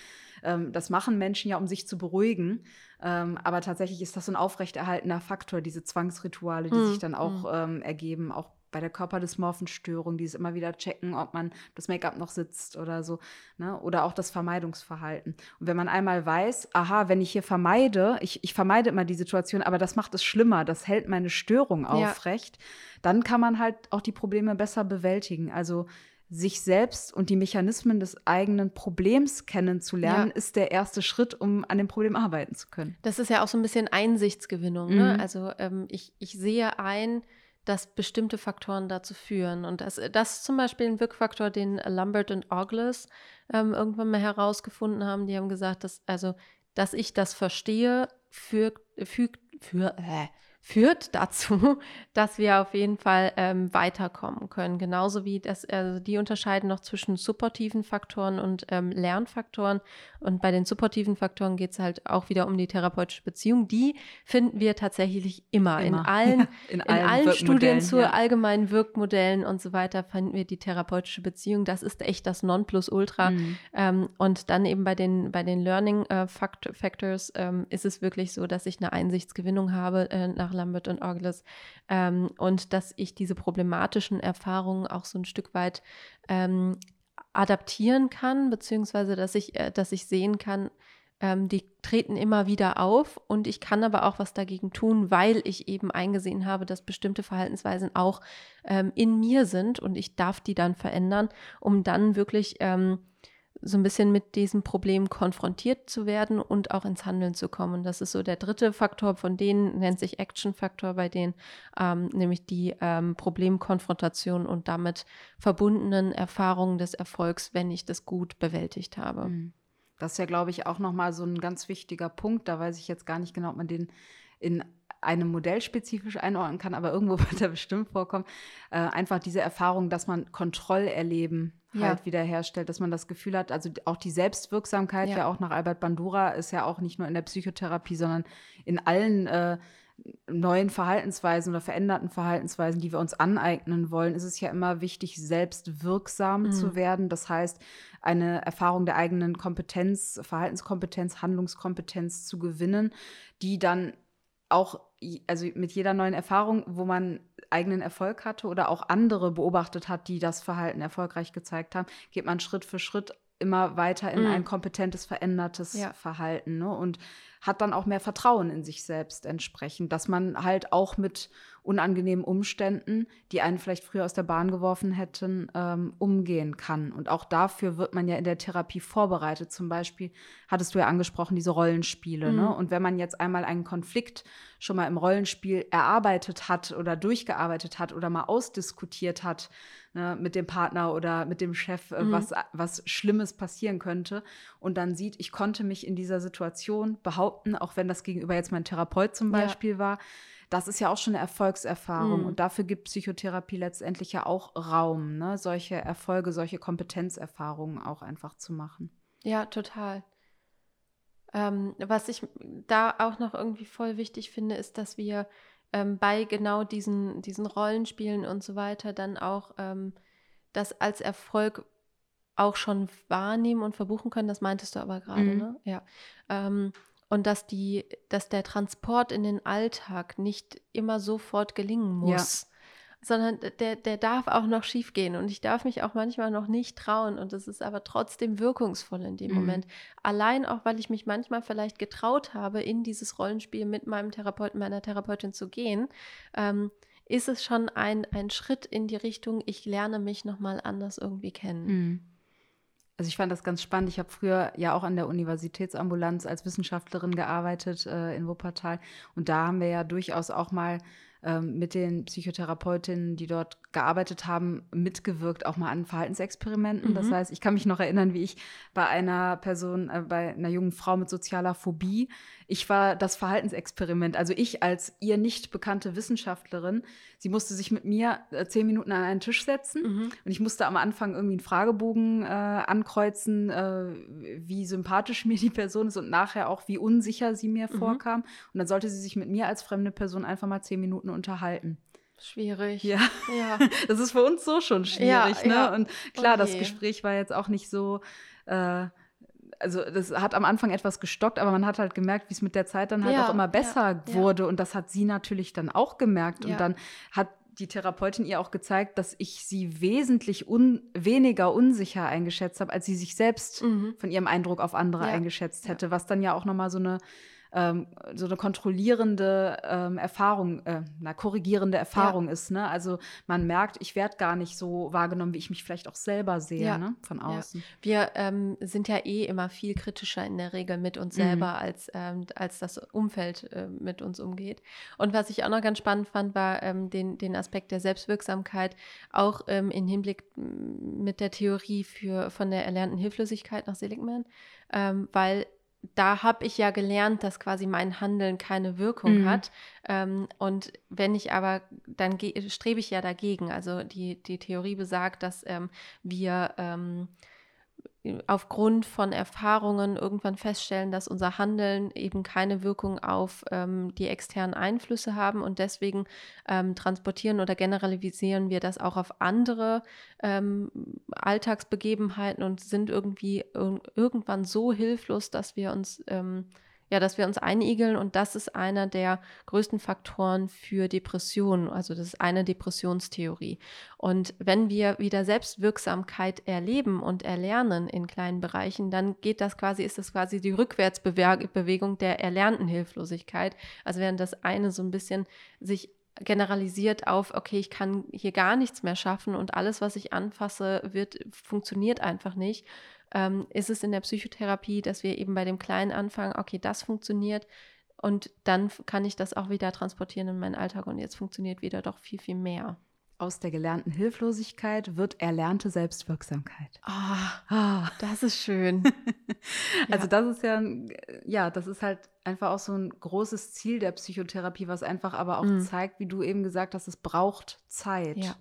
ähm, das machen Menschen ja, um sich zu beruhigen. Ähm, aber tatsächlich ist das so ein aufrechterhaltener Faktor, diese Zwangsrituale, die hm. sich dann auch hm. ähm, ergeben, auch bei der Körperdysmorphenstörung, die es immer wieder checken, ob man das Make-up noch sitzt oder so, ne? oder auch das Vermeidungsverhalten. Und wenn man einmal weiß, aha, wenn ich hier vermeide, ich, ich vermeide immer die Situation, aber das macht es schlimmer, das hält meine Störung aufrecht, ja. dann kann man halt auch die Probleme besser bewältigen. Also sich selbst und die Mechanismen des eigenen Problems kennenzulernen, ja. ist der erste Schritt, um an dem Problem arbeiten zu können. Das ist ja auch so ein bisschen Einsichtsgewinnung. Ne? Mhm. Ne? Also ähm, ich, ich sehe ein, dass bestimmte Faktoren dazu führen. Und das, das ist zum Beispiel ein Wirkfaktor, den Lambert und Ogles ähm, irgendwann mal herausgefunden haben. Die haben gesagt, dass, also, dass ich das verstehe, fügt, fügt, für, äh, führt (laughs) dazu, dass wir auf jeden Fall ähm, weiterkommen können. Genauso wie das, also die unterscheiden noch zwischen supportiven Faktoren und ähm, Lernfaktoren. Und bei den supportiven Faktoren geht es halt auch wieder um die therapeutische Beziehung. Die finden wir tatsächlich immer. immer. In (laughs) allen, ja, in, in allen, Studien zu ja. allgemeinen Wirkmodellen und so weiter finden wir die therapeutische Beziehung. Das ist echt das Nonplusultra. Mhm. Ähm, und dann eben bei den, bei den Learning äh, Factors ähm, ist es wirklich so, dass ich eine Einsichtsgewinnung habe äh, nach Lambert und Orgles ähm, und dass ich diese problematischen Erfahrungen auch so ein Stück weit ähm, adaptieren kann, beziehungsweise dass ich, äh, dass ich sehen kann, ähm, die treten immer wieder auf. Und ich kann aber auch was dagegen tun, weil ich eben eingesehen habe, dass bestimmte Verhaltensweisen auch ähm, in mir sind und ich darf die dann verändern, um dann wirklich ähm, so ein bisschen mit diesem Problem konfrontiert zu werden und auch ins Handeln zu kommen. Das ist so der dritte Faktor, von denen nennt sich Action-Faktor bei denen, ähm, nämlich die ähm, Problemkonfrontation und damit verbundenen Erfahrungen des Erfolgs, wenn ich das gut bewältigt habe. Mhm. Das ist ja, glaube ich, auch nochmal so ein ganz wichtiger Punkt. Da weiß ich jetzt gar nicht genau, ob man den in einem Modell spezifisch einordnen kann, aber irgendwo (laughs) wird er bestimmt vorkommen. Äh, einfach diese Erfahrung, dass man Kontrollerleben ja. halt wiederherstellt, dass man das Gefühl hat, also auch die Selbstwirksamkeit, ja. ja. auch nach Albert Bandura, ist ja auch nicht nur in der Psychotherapie, sondern in allen äh, neuen Verhaltensweisen oder veränderten Verhaltensweisen, die wir uns aneignen wollen, ist es ja immer wichtig, selbstwirksam mhm. zu werden. Das heißt, eine Erfahrung der eigenen Kompetenz, Verhaltenskompetenz, Handlungskompetenz zu gewinnen, die dann auch, also mit jeder neuen Erfahrung, wo man eigenen Erfolg hatte oder auch andere beobachtet hat, die das Verhalten erfolgreich gezeigt haben, geht man Schritt für Schritt immer weiter in mm. ein kompetentes, verändertes ja. Verhalten ne? und hat dann auch mehr Vertrauen in sich selbst entsprechend, dass man halt auch mit unangenehmen Umständen, die einen vielleicht früher aus der Bahn geworfen hätten, ähm, umgehen kann. Und auch dafür wird man ja in der Therapie vorbereitet. Zum Beispiel hattest du ja angesprochen, diese Rollenspiele. Ne? Mhm. Ne? Und wenn man jetzt einmal einen Konflikt schon mal im Rollenspiel erarbeitet hat oder durchgearbeitet hat oder mal ausdiskutiert hat, ne, mit dem Partner oder mit dem Chef, äh, mhm. was, was Schlimmes passieren könnte und dann sieht, ich konnte mich in dieser Situation behaupten, auch wenn das gegenüber jetzt mein Therapeut zum Beispiel ja. war, das ist ja auch schon eine Erfolgserfahrung. Mhm. Und dafür gibt Psychotherapie letztendlich ja auch Raum, ne? solche Erfolge, solche Kompetenzerfahrungen auch einfach zu machen. Ja, total. Ähm, was ich da auch noch irgendwie voll wichtig finde, ist, dass wir ähm, bei genau diesen, diesen Rollenspielen und so weiter dann auch ähm, das als Erfolg auch schon wahrnehmen und verbuchen können. Das meintest du aber gerade, mhm. ne? Ja. Und dass die, dass der Transport in den Alltag nicht immer sofort gelingen muss. Ja. Sondern der, der darf auch noch schief gehen. Und ich darf mich auch manchmal noch nicht trauen. Und es ist aber trotzdem wirkungsvoll in dem mhm. Moment. Allein auch, weil ich mich manchmal vielleicht getraut habe, in dieses Rollenspiel mit meinem Therapeuten, meiner Therapeutin zu gehen, ähm, ist es schon ein, ein Schritt in die Richtung, ich lerne mich nochmal anders irgendwie kennen. Mhm. Also ich fand das ganz spannend. Ich habe früher ja auch an der Universitätsambulanz als Wissenschaftlerin gearbeitet äh, in Wuppertal. Und da haben wir ja durchaus auch mal ähm, mit den Psychotherapeutinnen, die dort gearbeitet haben, mitgewirkt, auch mal an Verhaltensexperimenten. Mhm. Das heißt, ich kann mich noch erinnern, wie ich bei einer Person, äh, bei einer jungen Frau mit sozialer Phobie, ich war das Verhaltensexperiment. Also ich als ihr nicht bekannte Wissenschaftlerin, sie musste sich mit mir äh, zehn Minuten an einen Tisch setzen mhm. und ich musste am Anfang irgendwie einen Fragebogen äh, ankreuzen, äh, wie sympathisch mir die Person ist und nachher auch, wie unsicher sie mir mhm. vorkam. Und dann sollte sie sich mit mir als fremde Person einfach mal zehn Minuten unterhalten. Schwierig. Ja. ja. (laughs) Das ist für uns so schon schwierig. Ja, ne? Ja. Und klar, okay. das Gespräch war jetzt auch nicht so. Äh, also das hat am Anfang etwas gestockt, aber man hat halt gemerkt, wie es mit der Zeit dann halt ja, auch immer besser ja, wurde. Ja. Und das hat sie natürlich dann auch gemerkt. Und dann hat die Therapeutin ihr auch gezeigt, dass ich sie wesentlich un weniger unsicher eingeschätzt habe, als sie sich selbst mhm. von ihrem Eindruck auf andere eingeschätzt hätte, was dann ja auch nochmal so eine ähm, so eine kontrollierende ähm, Erfahrung, äh, na, korrigierende Erfahrung ja. ist. Ne? Also man merkt, ich werde gar nicht so wahrgenommen, wie ich mich vielleicht auch selber sehe, ja. ne? von außen. Ja. Wir ähm, sind ja eh immer viel kritischer in der Regel mit uns selber, mhm. als, ähm, als das Umfeld äh, mit uns umgeht. Und was ich auch noch ganz spannend fand, war ähm, den, den Aspekt der Selbstwirksamkeit, auch ähm, im Hinblick mit der Theorie für, von der erlernten Hilflosigkeit nach Seligman, weil da habe ich ja gelernt, dass quasi mein Handeln keine Wirkung mhm. hat. Ähm, und wenn ich aber, dann strebe ich ja dagegen. Also die, die Theorie besagt, dass ähm, wir ähm, aufgrund von Erfahrungen irgendwann feststellen, dass unser Handeln eben keine Wirkung auf ähm, die externen Einflüsse haben und deswegen ähm, transportieren oder generalisieren wir das auch auf andere ähm, Alltagsbegebenheiten und sind irgendwie ir irgendwann so hilflos, dass wir uns ähm, ja, dass wir uns einigeln und das ist einer der größten Faktoren für Depressionen. Also das ist eine Depressionstheorie. Und wenn wir wieder Selbstwirksamkeit erleben und erlernen in kleinen Bereichen, dann geht das quasi, ist das quasi die Rückwärtsbewegung der erlernten Hilflosigkeit. Also während das eine so ein bisschen sich generalisiert auf, okay, ich kann hier gar nichts mehr schaffen und alles, was ich anfasse, wird, funktioniert einfach nicht ähm, ist es in der Psychotherapie, dass wir eben bei dem Kleinen anfangen, okay, das funktioniert und dann kann ich das auch wieder transportieren in meinen Alltag und jetzt funktioniert wieder doch viel, viel mehr. Aus der gelernten Hilflosigkeit wird erlernte Selbstwirksamkeit. Ah, oh, das ist schön. (laughs) also ja. das ist ja, ja, das ist halt einfach auch so ein großes Ziel der Psychotherapie, was einfach aber auch mhm. zeigt, wie du eben gesagt hast, es braucht Zeit. Ja.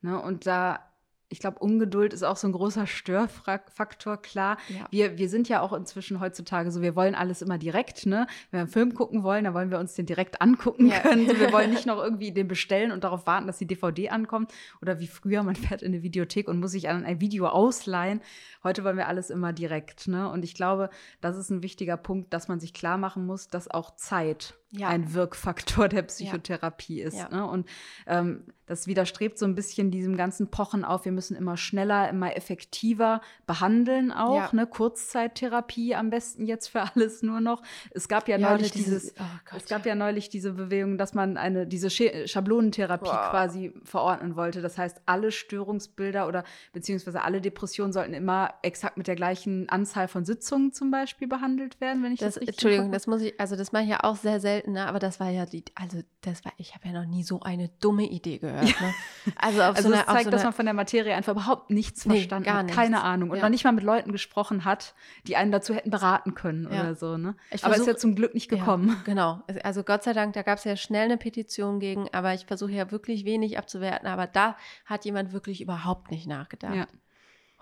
Ne, und da ich glaube, Ungeduld ist auch so ein großer Störfaktor, klar. Ja. Wir, wir sind ja auch inzwischen heutzutage so, wir wollen alles immer direkt, ne? Wenn wir einen Film gucken wollen, dann wollen wir uns den direkt angucken ja. können. So, wir wollen nicht (laughs) noch irgendwie den bestellen und darauf warten, dass die DVD ankommt. Oder wie früher, man fährt in eine Videothek und muss sich an ein Video ausleihen. Heute wollen wir alles immer direkt, ne? Und ich glaube, das ist ein wichtiger Punkt, dass man sich klar machen muss, dass auch Zeit ja. ein Wirkfaktor der Psychotherapie ist. Ne? Und ähm, das widerstrebt so ein bisschen diesem ganzen Pochen auf, wir müssen immer schneller, immer effektiver behandeln auch. Ja. Ne? Kurzzeittherapie am besten jetzt für alles nur noch. Es gab ja, ja neulich dieses, dieses oh es gab ja neulich diese Bewegung, dass man eine diese Schablonentherapie wow. quasi verordnen wollte. Das heißt, alle Störungsbilder oder beziehungsweise alle Depressionen sollten immer exakt mit der gleichen Anzahl von Sitzungen zum Beispiel behandelt werden, wenn ich das, das richtig Entschuldigung, das muss ich, also das mache ich ja auch sehr selten, ne? aber das war ja die, also das war, ich habe ja noch nie so eine dumme Idee gehört. Ne? Also, auf also so das eine, zeigt, so dass man von der Materie einfach überhaupt nichts nee, verstanden hat, keine Ahnung und ja. noch nicht mal mit Leuten gesprochen hat, die einen dazu hätten beraten können ja. oder so. Ne? aber es ist ja zum Glück nicht gekommen. Ja, (laughs) genau, also Gott sei Dank, da gab es ja schnell eine Petition gegen, aber ich versuche ja wirklich wenig abzuwerten, aber da hat jemand wirklich überhaupt nicht nachgedacht.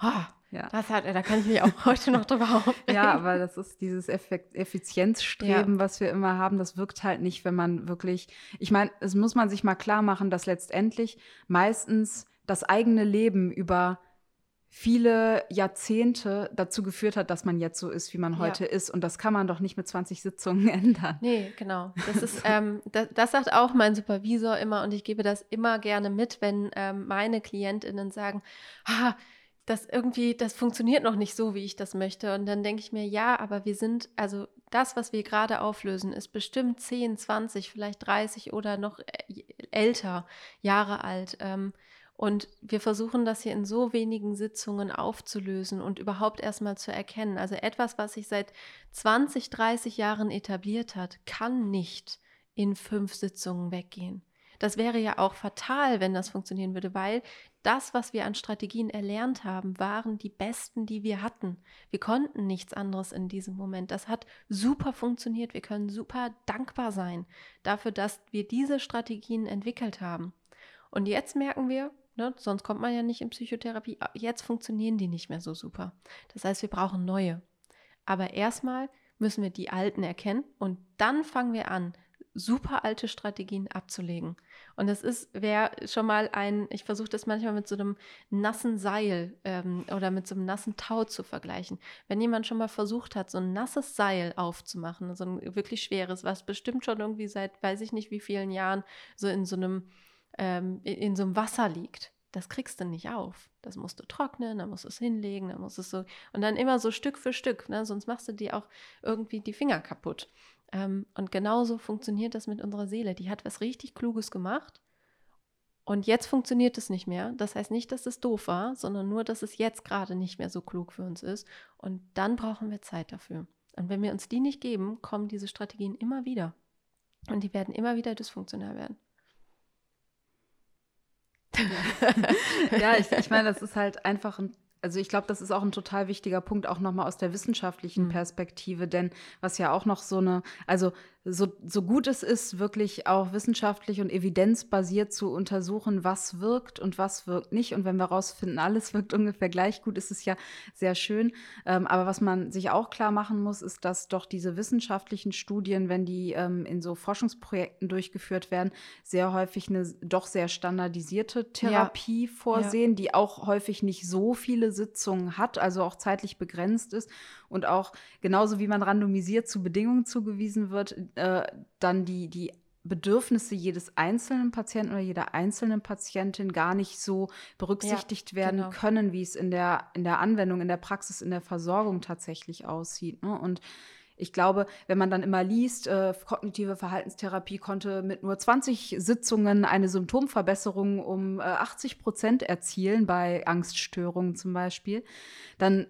Oh, ja. Das hat, da kann ich mich auch (laughs) heute noch drüber aufregen. Ja, aber das ist dieses Effizienzstreben, ja. was wir immer haben, das wirkt halt nicht, wenn man wirklich, ich meine, es muss man sich mal klar machen, dass letztendlich meistens das eigene Leben über viele Jahrzehnte dazu geführt hat, dass man jetzt so ist, wie man heute ja. ist. Und das kann man doch nicht mit 20 Sitzungen (laughs) ändern. Nee, genau. Das ist, (laughs) ähm, das, das, sagt auch mein Supervisor immer und ich gebe das immer gerne mit, wenn ähm, meine KlientInnen sagen, ah, das irgendwie, das funktioniert noch nicht so, wie ich das möchte. Und dann denke ich mir, ja, aber wir sind, also das, was wir gerade auflösen, ist bestimmt 10, 20, vielleicht 30 oder noch äh, älter Jahre alt. Ähm, und wir versuchen das hier in so wenigen Sitzungen aufzulösen und überhaupt erstmal zu erkennen. Also etwas, was sich seit 20, 30 Jahren etabliert hat, kann nicht in fünf Sitzungen weggehen. Das wäre ja auch fatal, wenn das funktionieren würde, weil das, was wir an Strategien erlernt haben, waren die besten, die wir hatten. Wir konnten nichts anderes in diesem Moment. Das hat super funktioniert. Wir können super dankbar sein dafür, dass wir diese Strategien entwickelt haben. Und jetzt merken wir, ne, sonst kommt man ja nicht in Psychotherapie, jetzt funktionieren die nicht mehr so super. Das heißt, wir brauchen neue. Aber erstmal müssen wir die alten erkennen und dann fangen wir an, super alte Strategien abzulegen. Und das ist, wäre schon mal ein, ich versuche das manchmal mit so einem nassen Seil ähm, oder mit so einem nassen Tau zu vergleichen. Wenn jemand schon mal versucht hat, so ein nasses Seil aufzumachen, so ein wirklich schweres, was bestimmt schon irgendwie seit, weiß ich nicht wie vielen Jahren, so in so einem, ähm, in, in so einem Wasser liegt, das kriegst du nicht auf. Das musst du trocknen, dann musst du es hinlegen, dann musst du es so und dann immer so Stück für Stück, ne? sonst machst du dir auch irgendwie die Finger kaputt. Ähm, und genauso funktioniert das mit unserer Seele. Die hat was richtig Kluges gemacht und jetzt funktioniert es nicht mehr. Das heißt nicht, dass es doof war, sondern nur, dass es jetzt gerade nicht mehr so klug für uns ist. Und dann brauchen wir Zeit dafür. Und wenn wir uns die nicht geben, kommen diese Strategien immer wieder. Und die werden immer wieder dysfunktional werden. ja, (laughs) ich, ich meine, das ist halt einfach ein also ich glaube, das ist auch ein total wichtiger Punkt, auch nochmal aus der wissenschaftlichen mhm. Perspektive, denn was ja auch noch so eine, also so, so gut es ist, wirklich auch wissenschaftlich und evidenzbasiert zu untersuchen, was wirkt und was wirkt nicht. Und wenn wir rausfinden, alles (laughs) wirkt ungefähr gleich gut, ist es ja sehr schön. Ähm, aber was man sich auch klar machen muss, ist, dass doch diese wissenschaftlichen Studien, wenn die ähm, in so Forschungsprojekten durchgeführt werden, sehr häufig eine doch sehr standardisierte Therapie ja. vorsehen, ja. die auch häufig nicht so viele Sitzungen hat, also auch zeitlich begrenzt ist und auch genauso wie man randomisiert zu Bedingungen zugewiesen wird, äh, dann die, die Bedürfnisse jedes einzelnen Patienten oder jeder einzelnen Patientin gar nicht so berücksichtigt ja, werden genau. können, wie es in der, in der Anwendung, in der Praxis, in der Versorgung tatsächlich aussieht. Ne? Und ich glaube, wenn man dann immer liest, äh, kognitive Verhaltenstherapie konnte mit nur 20 Sitzungen eine Symptomverbesserung um äh, 80 Prozent erzielen, bei Angststörungen zum Beispiel, dann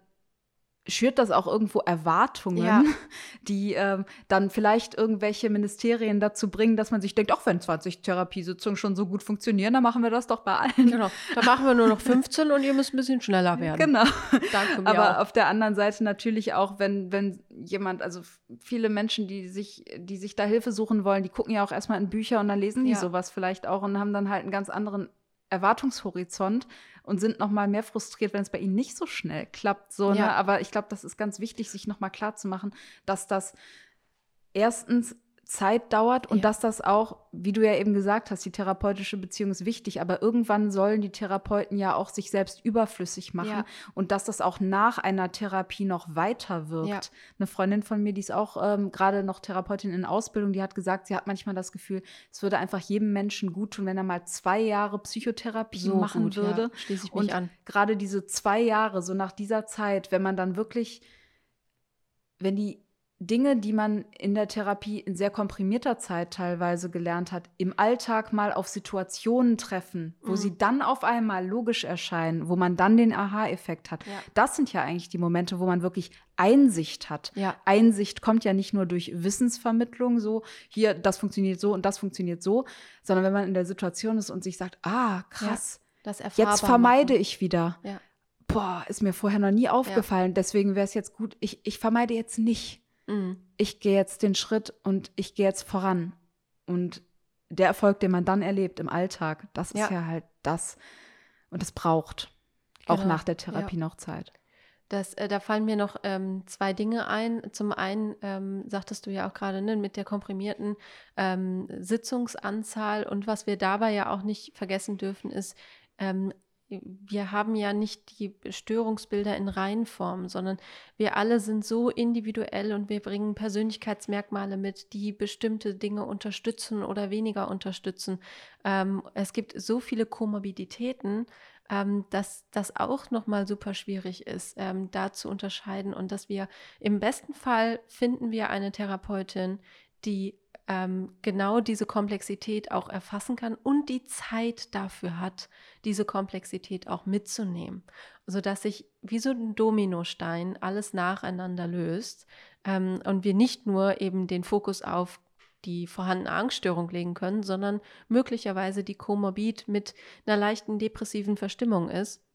schürt das auch irgendwo Erwartungen, ja. (laughs) die ähm, dann vielleicht irgendwelche Ministerien dazu bringen, dass man sich denkt, auch wenn 20 Therapiesitzungen schon so gut funktionieren, dann machen wir das doch bei allen. Genau, dann machen wir nur noch 15 und ihr müsst ein bisschen schneller (laughs) werden. Genau. Danke mir Aber auch. auf der anderen Seite natürlich auch, wenn, wenn jemand, also viele Menschen, die sich, die sich da Hilfe suchen wollen, die gucken ja auch erstmal in Bücher und dann lesen die ja. sowas vielleicht auch und haben dann halt einen ganz anderen Erwartungshorizont und sind noch mal mehr frustriert, wenn es bei ihnen nicht so schnell klappt. So, ne? ja. ne? Aber ich glaube, das ist ganz wichtig, sich noch mal klar zu machen, dass das erstens Zeit dauert und ja. dass das auch, wie du ja eben gesagt hast, die therapeutische Beziehung ist wichtig, aber irgendwann sollen die Therapeuten ja auch sich selbst überflüssig machen ja. und dass das auch nach einer Therapie noch weiter wirkt. Ja. Eine Freundin von mir, die ist auch ähm, gerade noch Therapeutin in Ausbildung, die hat gesagt, sie hat manchmal das Gefühl, es würde einfach jedem Menschen gut tun, wenn er mal zwei Jahre Psychotherapie so machen gut, würde. Schließe ich mich und an. Gerade diese zwei Jahre, so nach dieser Zeit, wenn man dann wirklich, wenn die Dinge, die man in der Therapie in sehr komprimierter Zeit teilweise gelernt hat, im Alltag mal auf Situationen treffen, wo mhm. sie dann auf einmal logisch erscheinen, wo man dann den Aha-Effekt hat. Ja. Das sind ja eigentlich die Momente, wo man wirklich Einsicht hat. Ja. Einsicht kommt ja nicht nur durch Wissensvermittlung, so hier, das funktioniert so und das funktioniert so, sondern wenn man in der Situation ist und sich sagt, ah, krass, ja, jetzt vermeide machen. ich wieder. Boah, ist mir vorher noch nie aufgefallen, deswegen wäre es jetzt gut, ich, ich vermeide jetzt nicht Mhm. Ich gehe jetzt den Schritt und ich gehe jetzt voran. Und der Erfolg, den man dann erlebt im Alltag, das ist ja, ja halt das. Und es braucht genau. auch nach der Therapie ja. noch Zeit. Das, äh, da fallen mir noch ähm, zwei Dinge ein. Zum einen ähm, sagtest du ja auch gerade ne, mit der komprimierten ähm, Sitzungsanzahl und was wir dabei ja auch nicht vergessen dürfen, ist, ähm, wir haben ja nicht die Störungsbilder in Reihenform, sondern wir alle sind so individuell und wir bringen Persönlichkeitsmerkmale mit, die bestimmte Dinge unterstützen oder weniger unterstützen. Ähm, es gibt so viele Komorbiditäten, ähm, dass das auch nochmal super schwierig ist, ähm, da zu unterscheiden und dass wir im besten Fall finden wir eine Therapeutin, die ähm, genau diese Komplexität auch erfassen kann und die Zeit dafür hat, diese Komplexität auch mitzunehmen, sodass sich wie so ein Dominostein alles nacheinander löst ähm, und wir nicht nur eben den Fokus auf die vorhandene Angststörung legen können, sondern möglicherweise die komorbid mit einer leichten depressiven Verstimmung ist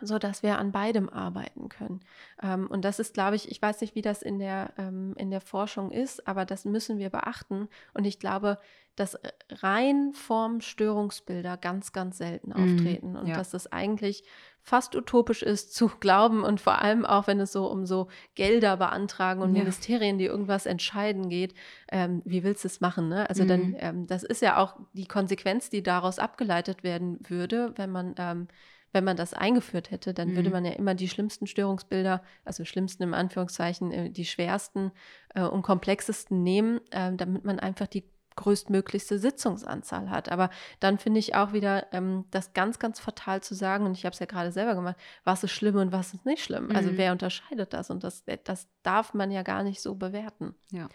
so dass wir an beidem arbeiten können. Ähm, und das ist, glaube ich, ich weiß nicht, wie das in der, ähm, in der Forschung ist, aber das müssen wir beachten. Und ich glaube, dass rein Formstörungsbilder ganz, ganz selten mhm, auftreten und ja. dass es eigentlich fast utopisch ist (laughs) zu glauben und vor allem auch, wenn es so um so Gelder beantragen und ja. Ministerien, die irgendwas entscheiden geht, ähm, wie willst du es machen? Ne? Also mhm. dann, ähm, das ist ja auch die Konsequenz, die daraus abgeleitet werden würde, wenn man ähm, wenn man das eingeführt hätte, dann mhm. würde man ja immer die schlimmsten Störungsbilder, also schlimmsten im Anführungszeichen, äh, die schwersten äh, und komplexesten nehmen, äh, damit man einfach die größtmöglichste Sitzungsanzahl hat. Aber dann finde ich auch wieder ähm, das ganz, ganz fatal zu sagen, und ich habe es ja gerade selber gemacht, was ist schlimm und was ist nicht schlimm. Also mhm. Also wer unterscheidet das? Und das, äh, das darf man ja gar nicht so bewerten. Ja.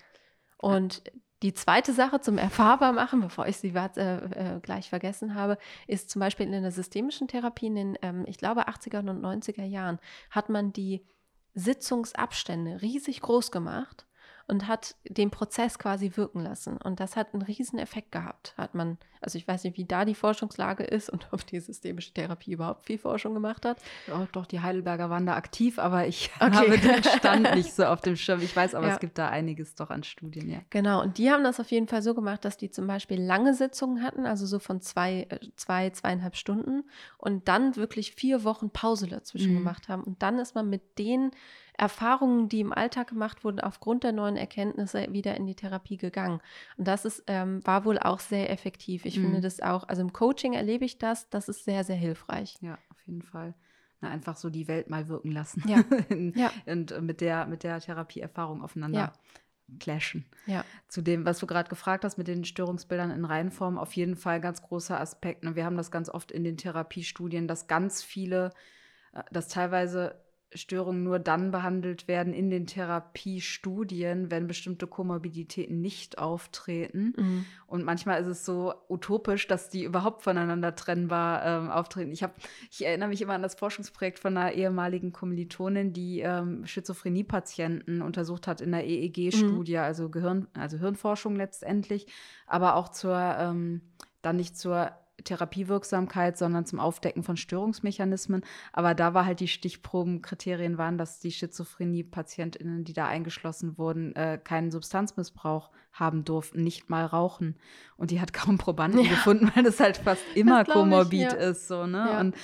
Und die zweite Sache zum erfahrbar machen, bevor ich sie äh, äh, gleich vergessen habe, ist zum Beispiel in der systemischen Therapie in den, ähm, ich glaube, 80er und 90er Jahren hat man die Sitzungsabstände riesig groß gemacht und hat den Prozess quasi wirken lassen. Und das hat einen riesen Effekt gehabt. Hat man, also ich weiß nicht, wie da die Forschungslage ist und ob die systemische Therapie überhaupt viel Forschung gemacht hat. Oh, doch, die Heidelberger waren da aktiv, aber ich (laughs) okay. habe den Stand nicht so auf dem Schirm. Ich weiß aber, ja. es gibt da einiges doch an Studien, ja. Genau, und die haben das auf jeden Fall so gemacht, dass die zum Beispiel lange Sitzungen hatten, also so von zwei, äh, zwei zweieinhalb Stunden und dann wirklich vier Wochen Pause dazwischen mhm. gemacht haben. Und dann ist man mit denen Erfahrungen, die im Alltag gemacht wurden, aufgrund der neuen Erkenntnisse wieder in die Therapie gegangen. Und das ist, ähm, war wohl auch sehr effektiv. Ich mhm. finde das auch, also im Coaching erlebe ich das, das ist sehr, sehr hilfreich. Ja, auf jeden Fall. Na, einfach so die Welt mal wirken lassen. Ja. (laughs) ja. Und mit der, mit der Therapieerfahrung aufeinander. Ja clashen. Ja. Zu dem, was du gerade gefragt hast mit den Störungsbildern in Reihenform, auf jeden Fall ganz großer Aspekt. Und wir haben das ganz oft in den Therapiestudien, dass ganz viele, äh, dass teilweise Störungen nur dann behandelt werden in den Therapiestudien, wenn bestimmte Komorbiditäten nicht auftreten. Mhm. Und manchmal ist es so utopisch, dass die überhaupt voneinander trennbar ähm, auftreten. Ich, hab, ich erinnere mich immer an das Forschungsprojekt von einer ehemaligen Kommilitonin, die ähm, Schizophrenie-Patienten untersucht hat in der EEG-Studie, mhm. also, Gehirn, also Hirnforschung letztendlich, aber auch zur, ähm, dann nicht zur Therapiewirksamkeit, sondern zum Aufdecken von Störungsmechanismen. Aber da war halt die Stichprobenkriterien waren, dass die Schizophrenie-PatientInnen, die da eingeschlossen wurden, äh, keinen Substanzmissbrauch haben durften, nicht mal rauchen. Und die hat (laughs) kaum Probanden ja. gefunden, weil das halt fast immer komorbid ich, ja. ist. So, ne? Ja. Und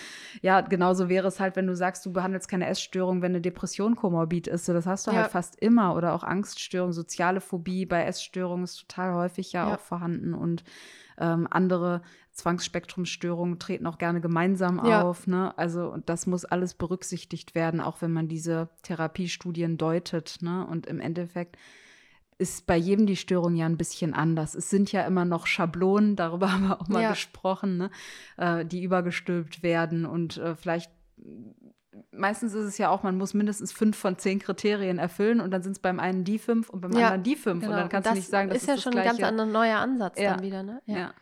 ja, genauso wäre es halt, wenn du sagst, du behandelst keine Essstörung, wenn eine Depression komorbid ist. So, das hast du halt fast immer. Oder auch Angststörung, soziale Phobie bei Essstörungen ist total häufig ja, auch vorhanden. Und ähm, andere Zwangsspektrumstörungen treten auch gerne gemeinsam ja. auf. Ne? Also das muss alles berücksichtigt werden, auch wenn man diese Therapiestudien deutet. Ne? Und im Endeffekt ist bei jedem die Störung ja ein bisschen anders. Es sind ja immer noch Schablonen, (laughs) darüber haben wir auch mal ja. gesprochen, ne? äh, die übergestülpt werden und äh, vielleicht meistens ist es ja auch, man muss mindestens fünf von zehn Kriterien erfüllen und dann sind es beim einen die fünf und beim ja, anderen die fünf. Genau. Und dann kannst das du nicht sagen, das ist, ist ja schon ein ganz anderer neuer Ansatz ja. dann wieder, ne? Ja. ja.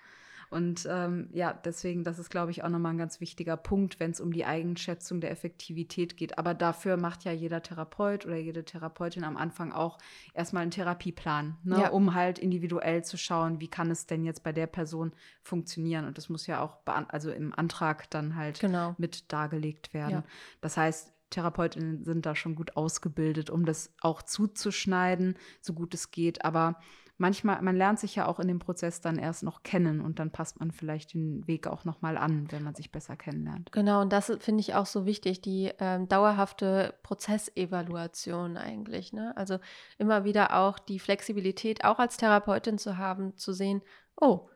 Und ähm, ja, deswegen, das ist, glaube ich, auch nochmal ein ganz wichtiger Punkt, wenn es um die Eigenschätzung der Effektivität geht. Aber dafür macht ja jeder Therapeut oder jede Therapeutin am Anfang auch erstmal einen Therapieplan, ne? ja. um halt individuell zu schauen, wie kann es denn jetzt bei der Person funktionieren. Und das muss ja auch also im Antrag dann halt genau. mit dargelegt werden. Ja. Das heißt, Therapeutinnen sind da schon gut ausgebildet, um das auch zuzuschneiden, so gut es geht. Aber manchmal, man lernt sich ja auch in dem Prozess dann erst noch kennen und dann passt man vielleicht den Weg auch nochmal an, wenn man sich besser kennenlernt. Genau, und das finde ich auch so wichtig, die ähm, dauerhafte Prozessevaluation eigentlich. Ne? Also immer wieder auch die Flexibilität, auch als Therapeutin zu haben, zu sehen, oh,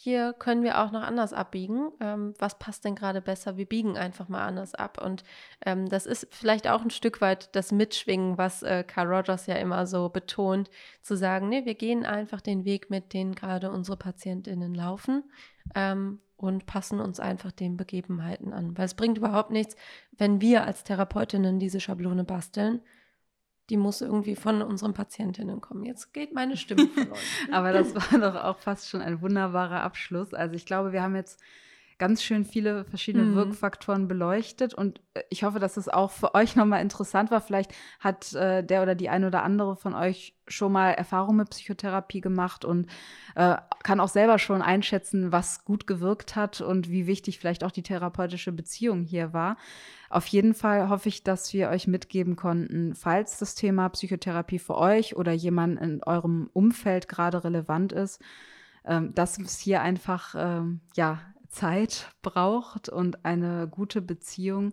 hier können wir auch noch anders abbiegen. Ähm, was passt denn gerade besser? Wir biegen einfach mal anders ab. Und ähm, das ist vielleicht auch ein Stück weit das Mitschwingen, was äh, Carl Rogers ja immer so betont, zu sagen, nee, wir gehen einfach den Weg, mit dem gerade unsere PatientInnen laufen. Ähm, und passen uns einfach den Begebenheiten an. Weil es bringt überhaupt nichts, wenn wir als Therapeutinnen diese Schablone basteln, die muss irgendwie von unseren Patientinnen kommen. Jetzt geht meine Stimme (laughs) verloren. Aber das war doch auch fast schon ein wunderbarer Abschluss. Also ich glaube, wir haben jetzt ganz schön viele verschiedene mhm. Wirkfaktoren beleuchtet und äh, ich hoffe, dass es auch für euch nochmal interessant war. Vielleicht hat äh, der oder die eine oder andere von euch schon mal Erfahrung mit Psychotherapie gemacht und äh, kann auch selber schon einschätzen, was gut gewirkt hat und wie wichtig vielleicht auch die therapeutische Beziehung hier war. Auf jeden Fall hoffe ich, dass wir euch mitgeben konnten, falls das Thema Psychotherapie für euch oder jemand in eurem Umfeld gerade relevant ist, ähm, dass es hier einfach ähm, ja Zeit braucht und eine gute Beziehung,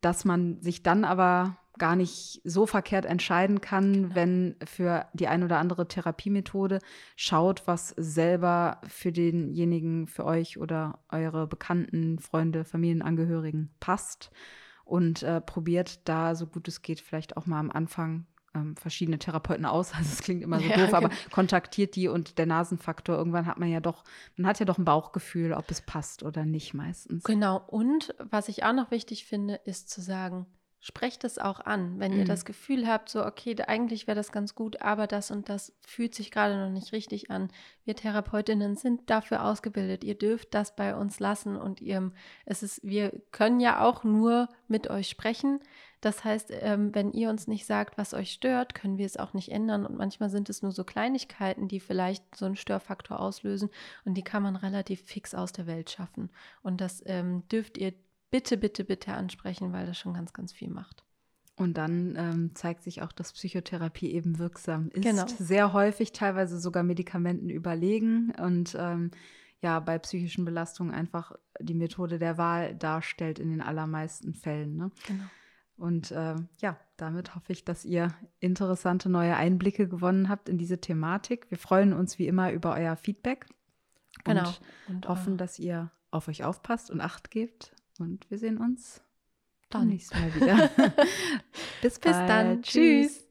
dass man sich dann aber gar nicht so verkehrt entscheiden kann, genau. wenn für die ein oder andere Therapiemethode schaut, was selber für denjenigen, für euch oder eure Bekannten, Freunde, Familienangehörigen passt und äh, probiert da so gut es geht vielleicht auch mal am Anfang ähm, verschiedene Therapeuten aus. (laughs) Also es klingt immer so ja, doof, genau. aber kontaktiert die und der Nasenfaktor, irgendwann hat man ja doch, man hat ja doch ein Bauchgefühl, ob es passt oder nicht meistens. Genau. Und was ich auch noch wichtig finde, ist zu sagen, sprecht es auch an, wenn mhm. ihr das Gefühl habt, so, okay, eigentlich wäre das ganz gut, aber das und das fühlt sich gerade noch nicht richtig an. Wir Therapeutinnen sind dafür ausgebildet. Ihr dürft das bei uns lassen und ihr, es ist, wir können ja auch nur mit euch sprechen. Das heißt, ähm, wenn ihr uns nicht sagt, was euch stört, können wir es auch nicht ändern. Und manchmal sind es nur so Kleinigkeiten, die vielleicht so einen Störfaktor auslösen und die kann man relativ fix aus der Welt schaffen. Und das ähm, dürft ihr bitte, bitte, bitte ansprechen, weil das schon ganz, ganz viel macht. Und dann ähm, zeigt sich auch, dass Psychotherapie eben wirksam ist. Genau. Sehr häufig, teilweise sogar Medikamenten überlegen und ähm, ja, bei psychischen Belastungen einfach die Methode der Wahl darstellt in den allermeisten Fällen. Ne? Genau. Und äh, ja, damit hoffe ich, dass ihr interessante neue Einblicke gewonnen habt in diese Thematik. Wir freuen uns wie immer über euer Feedback. Genau. Und, und hoffen, äh, dass ihr auf euch aufpasst und Acht gebt und wir sehen uns dann nächstes Mal wieder. (laughs) Bis, Bis dann. Tschüss.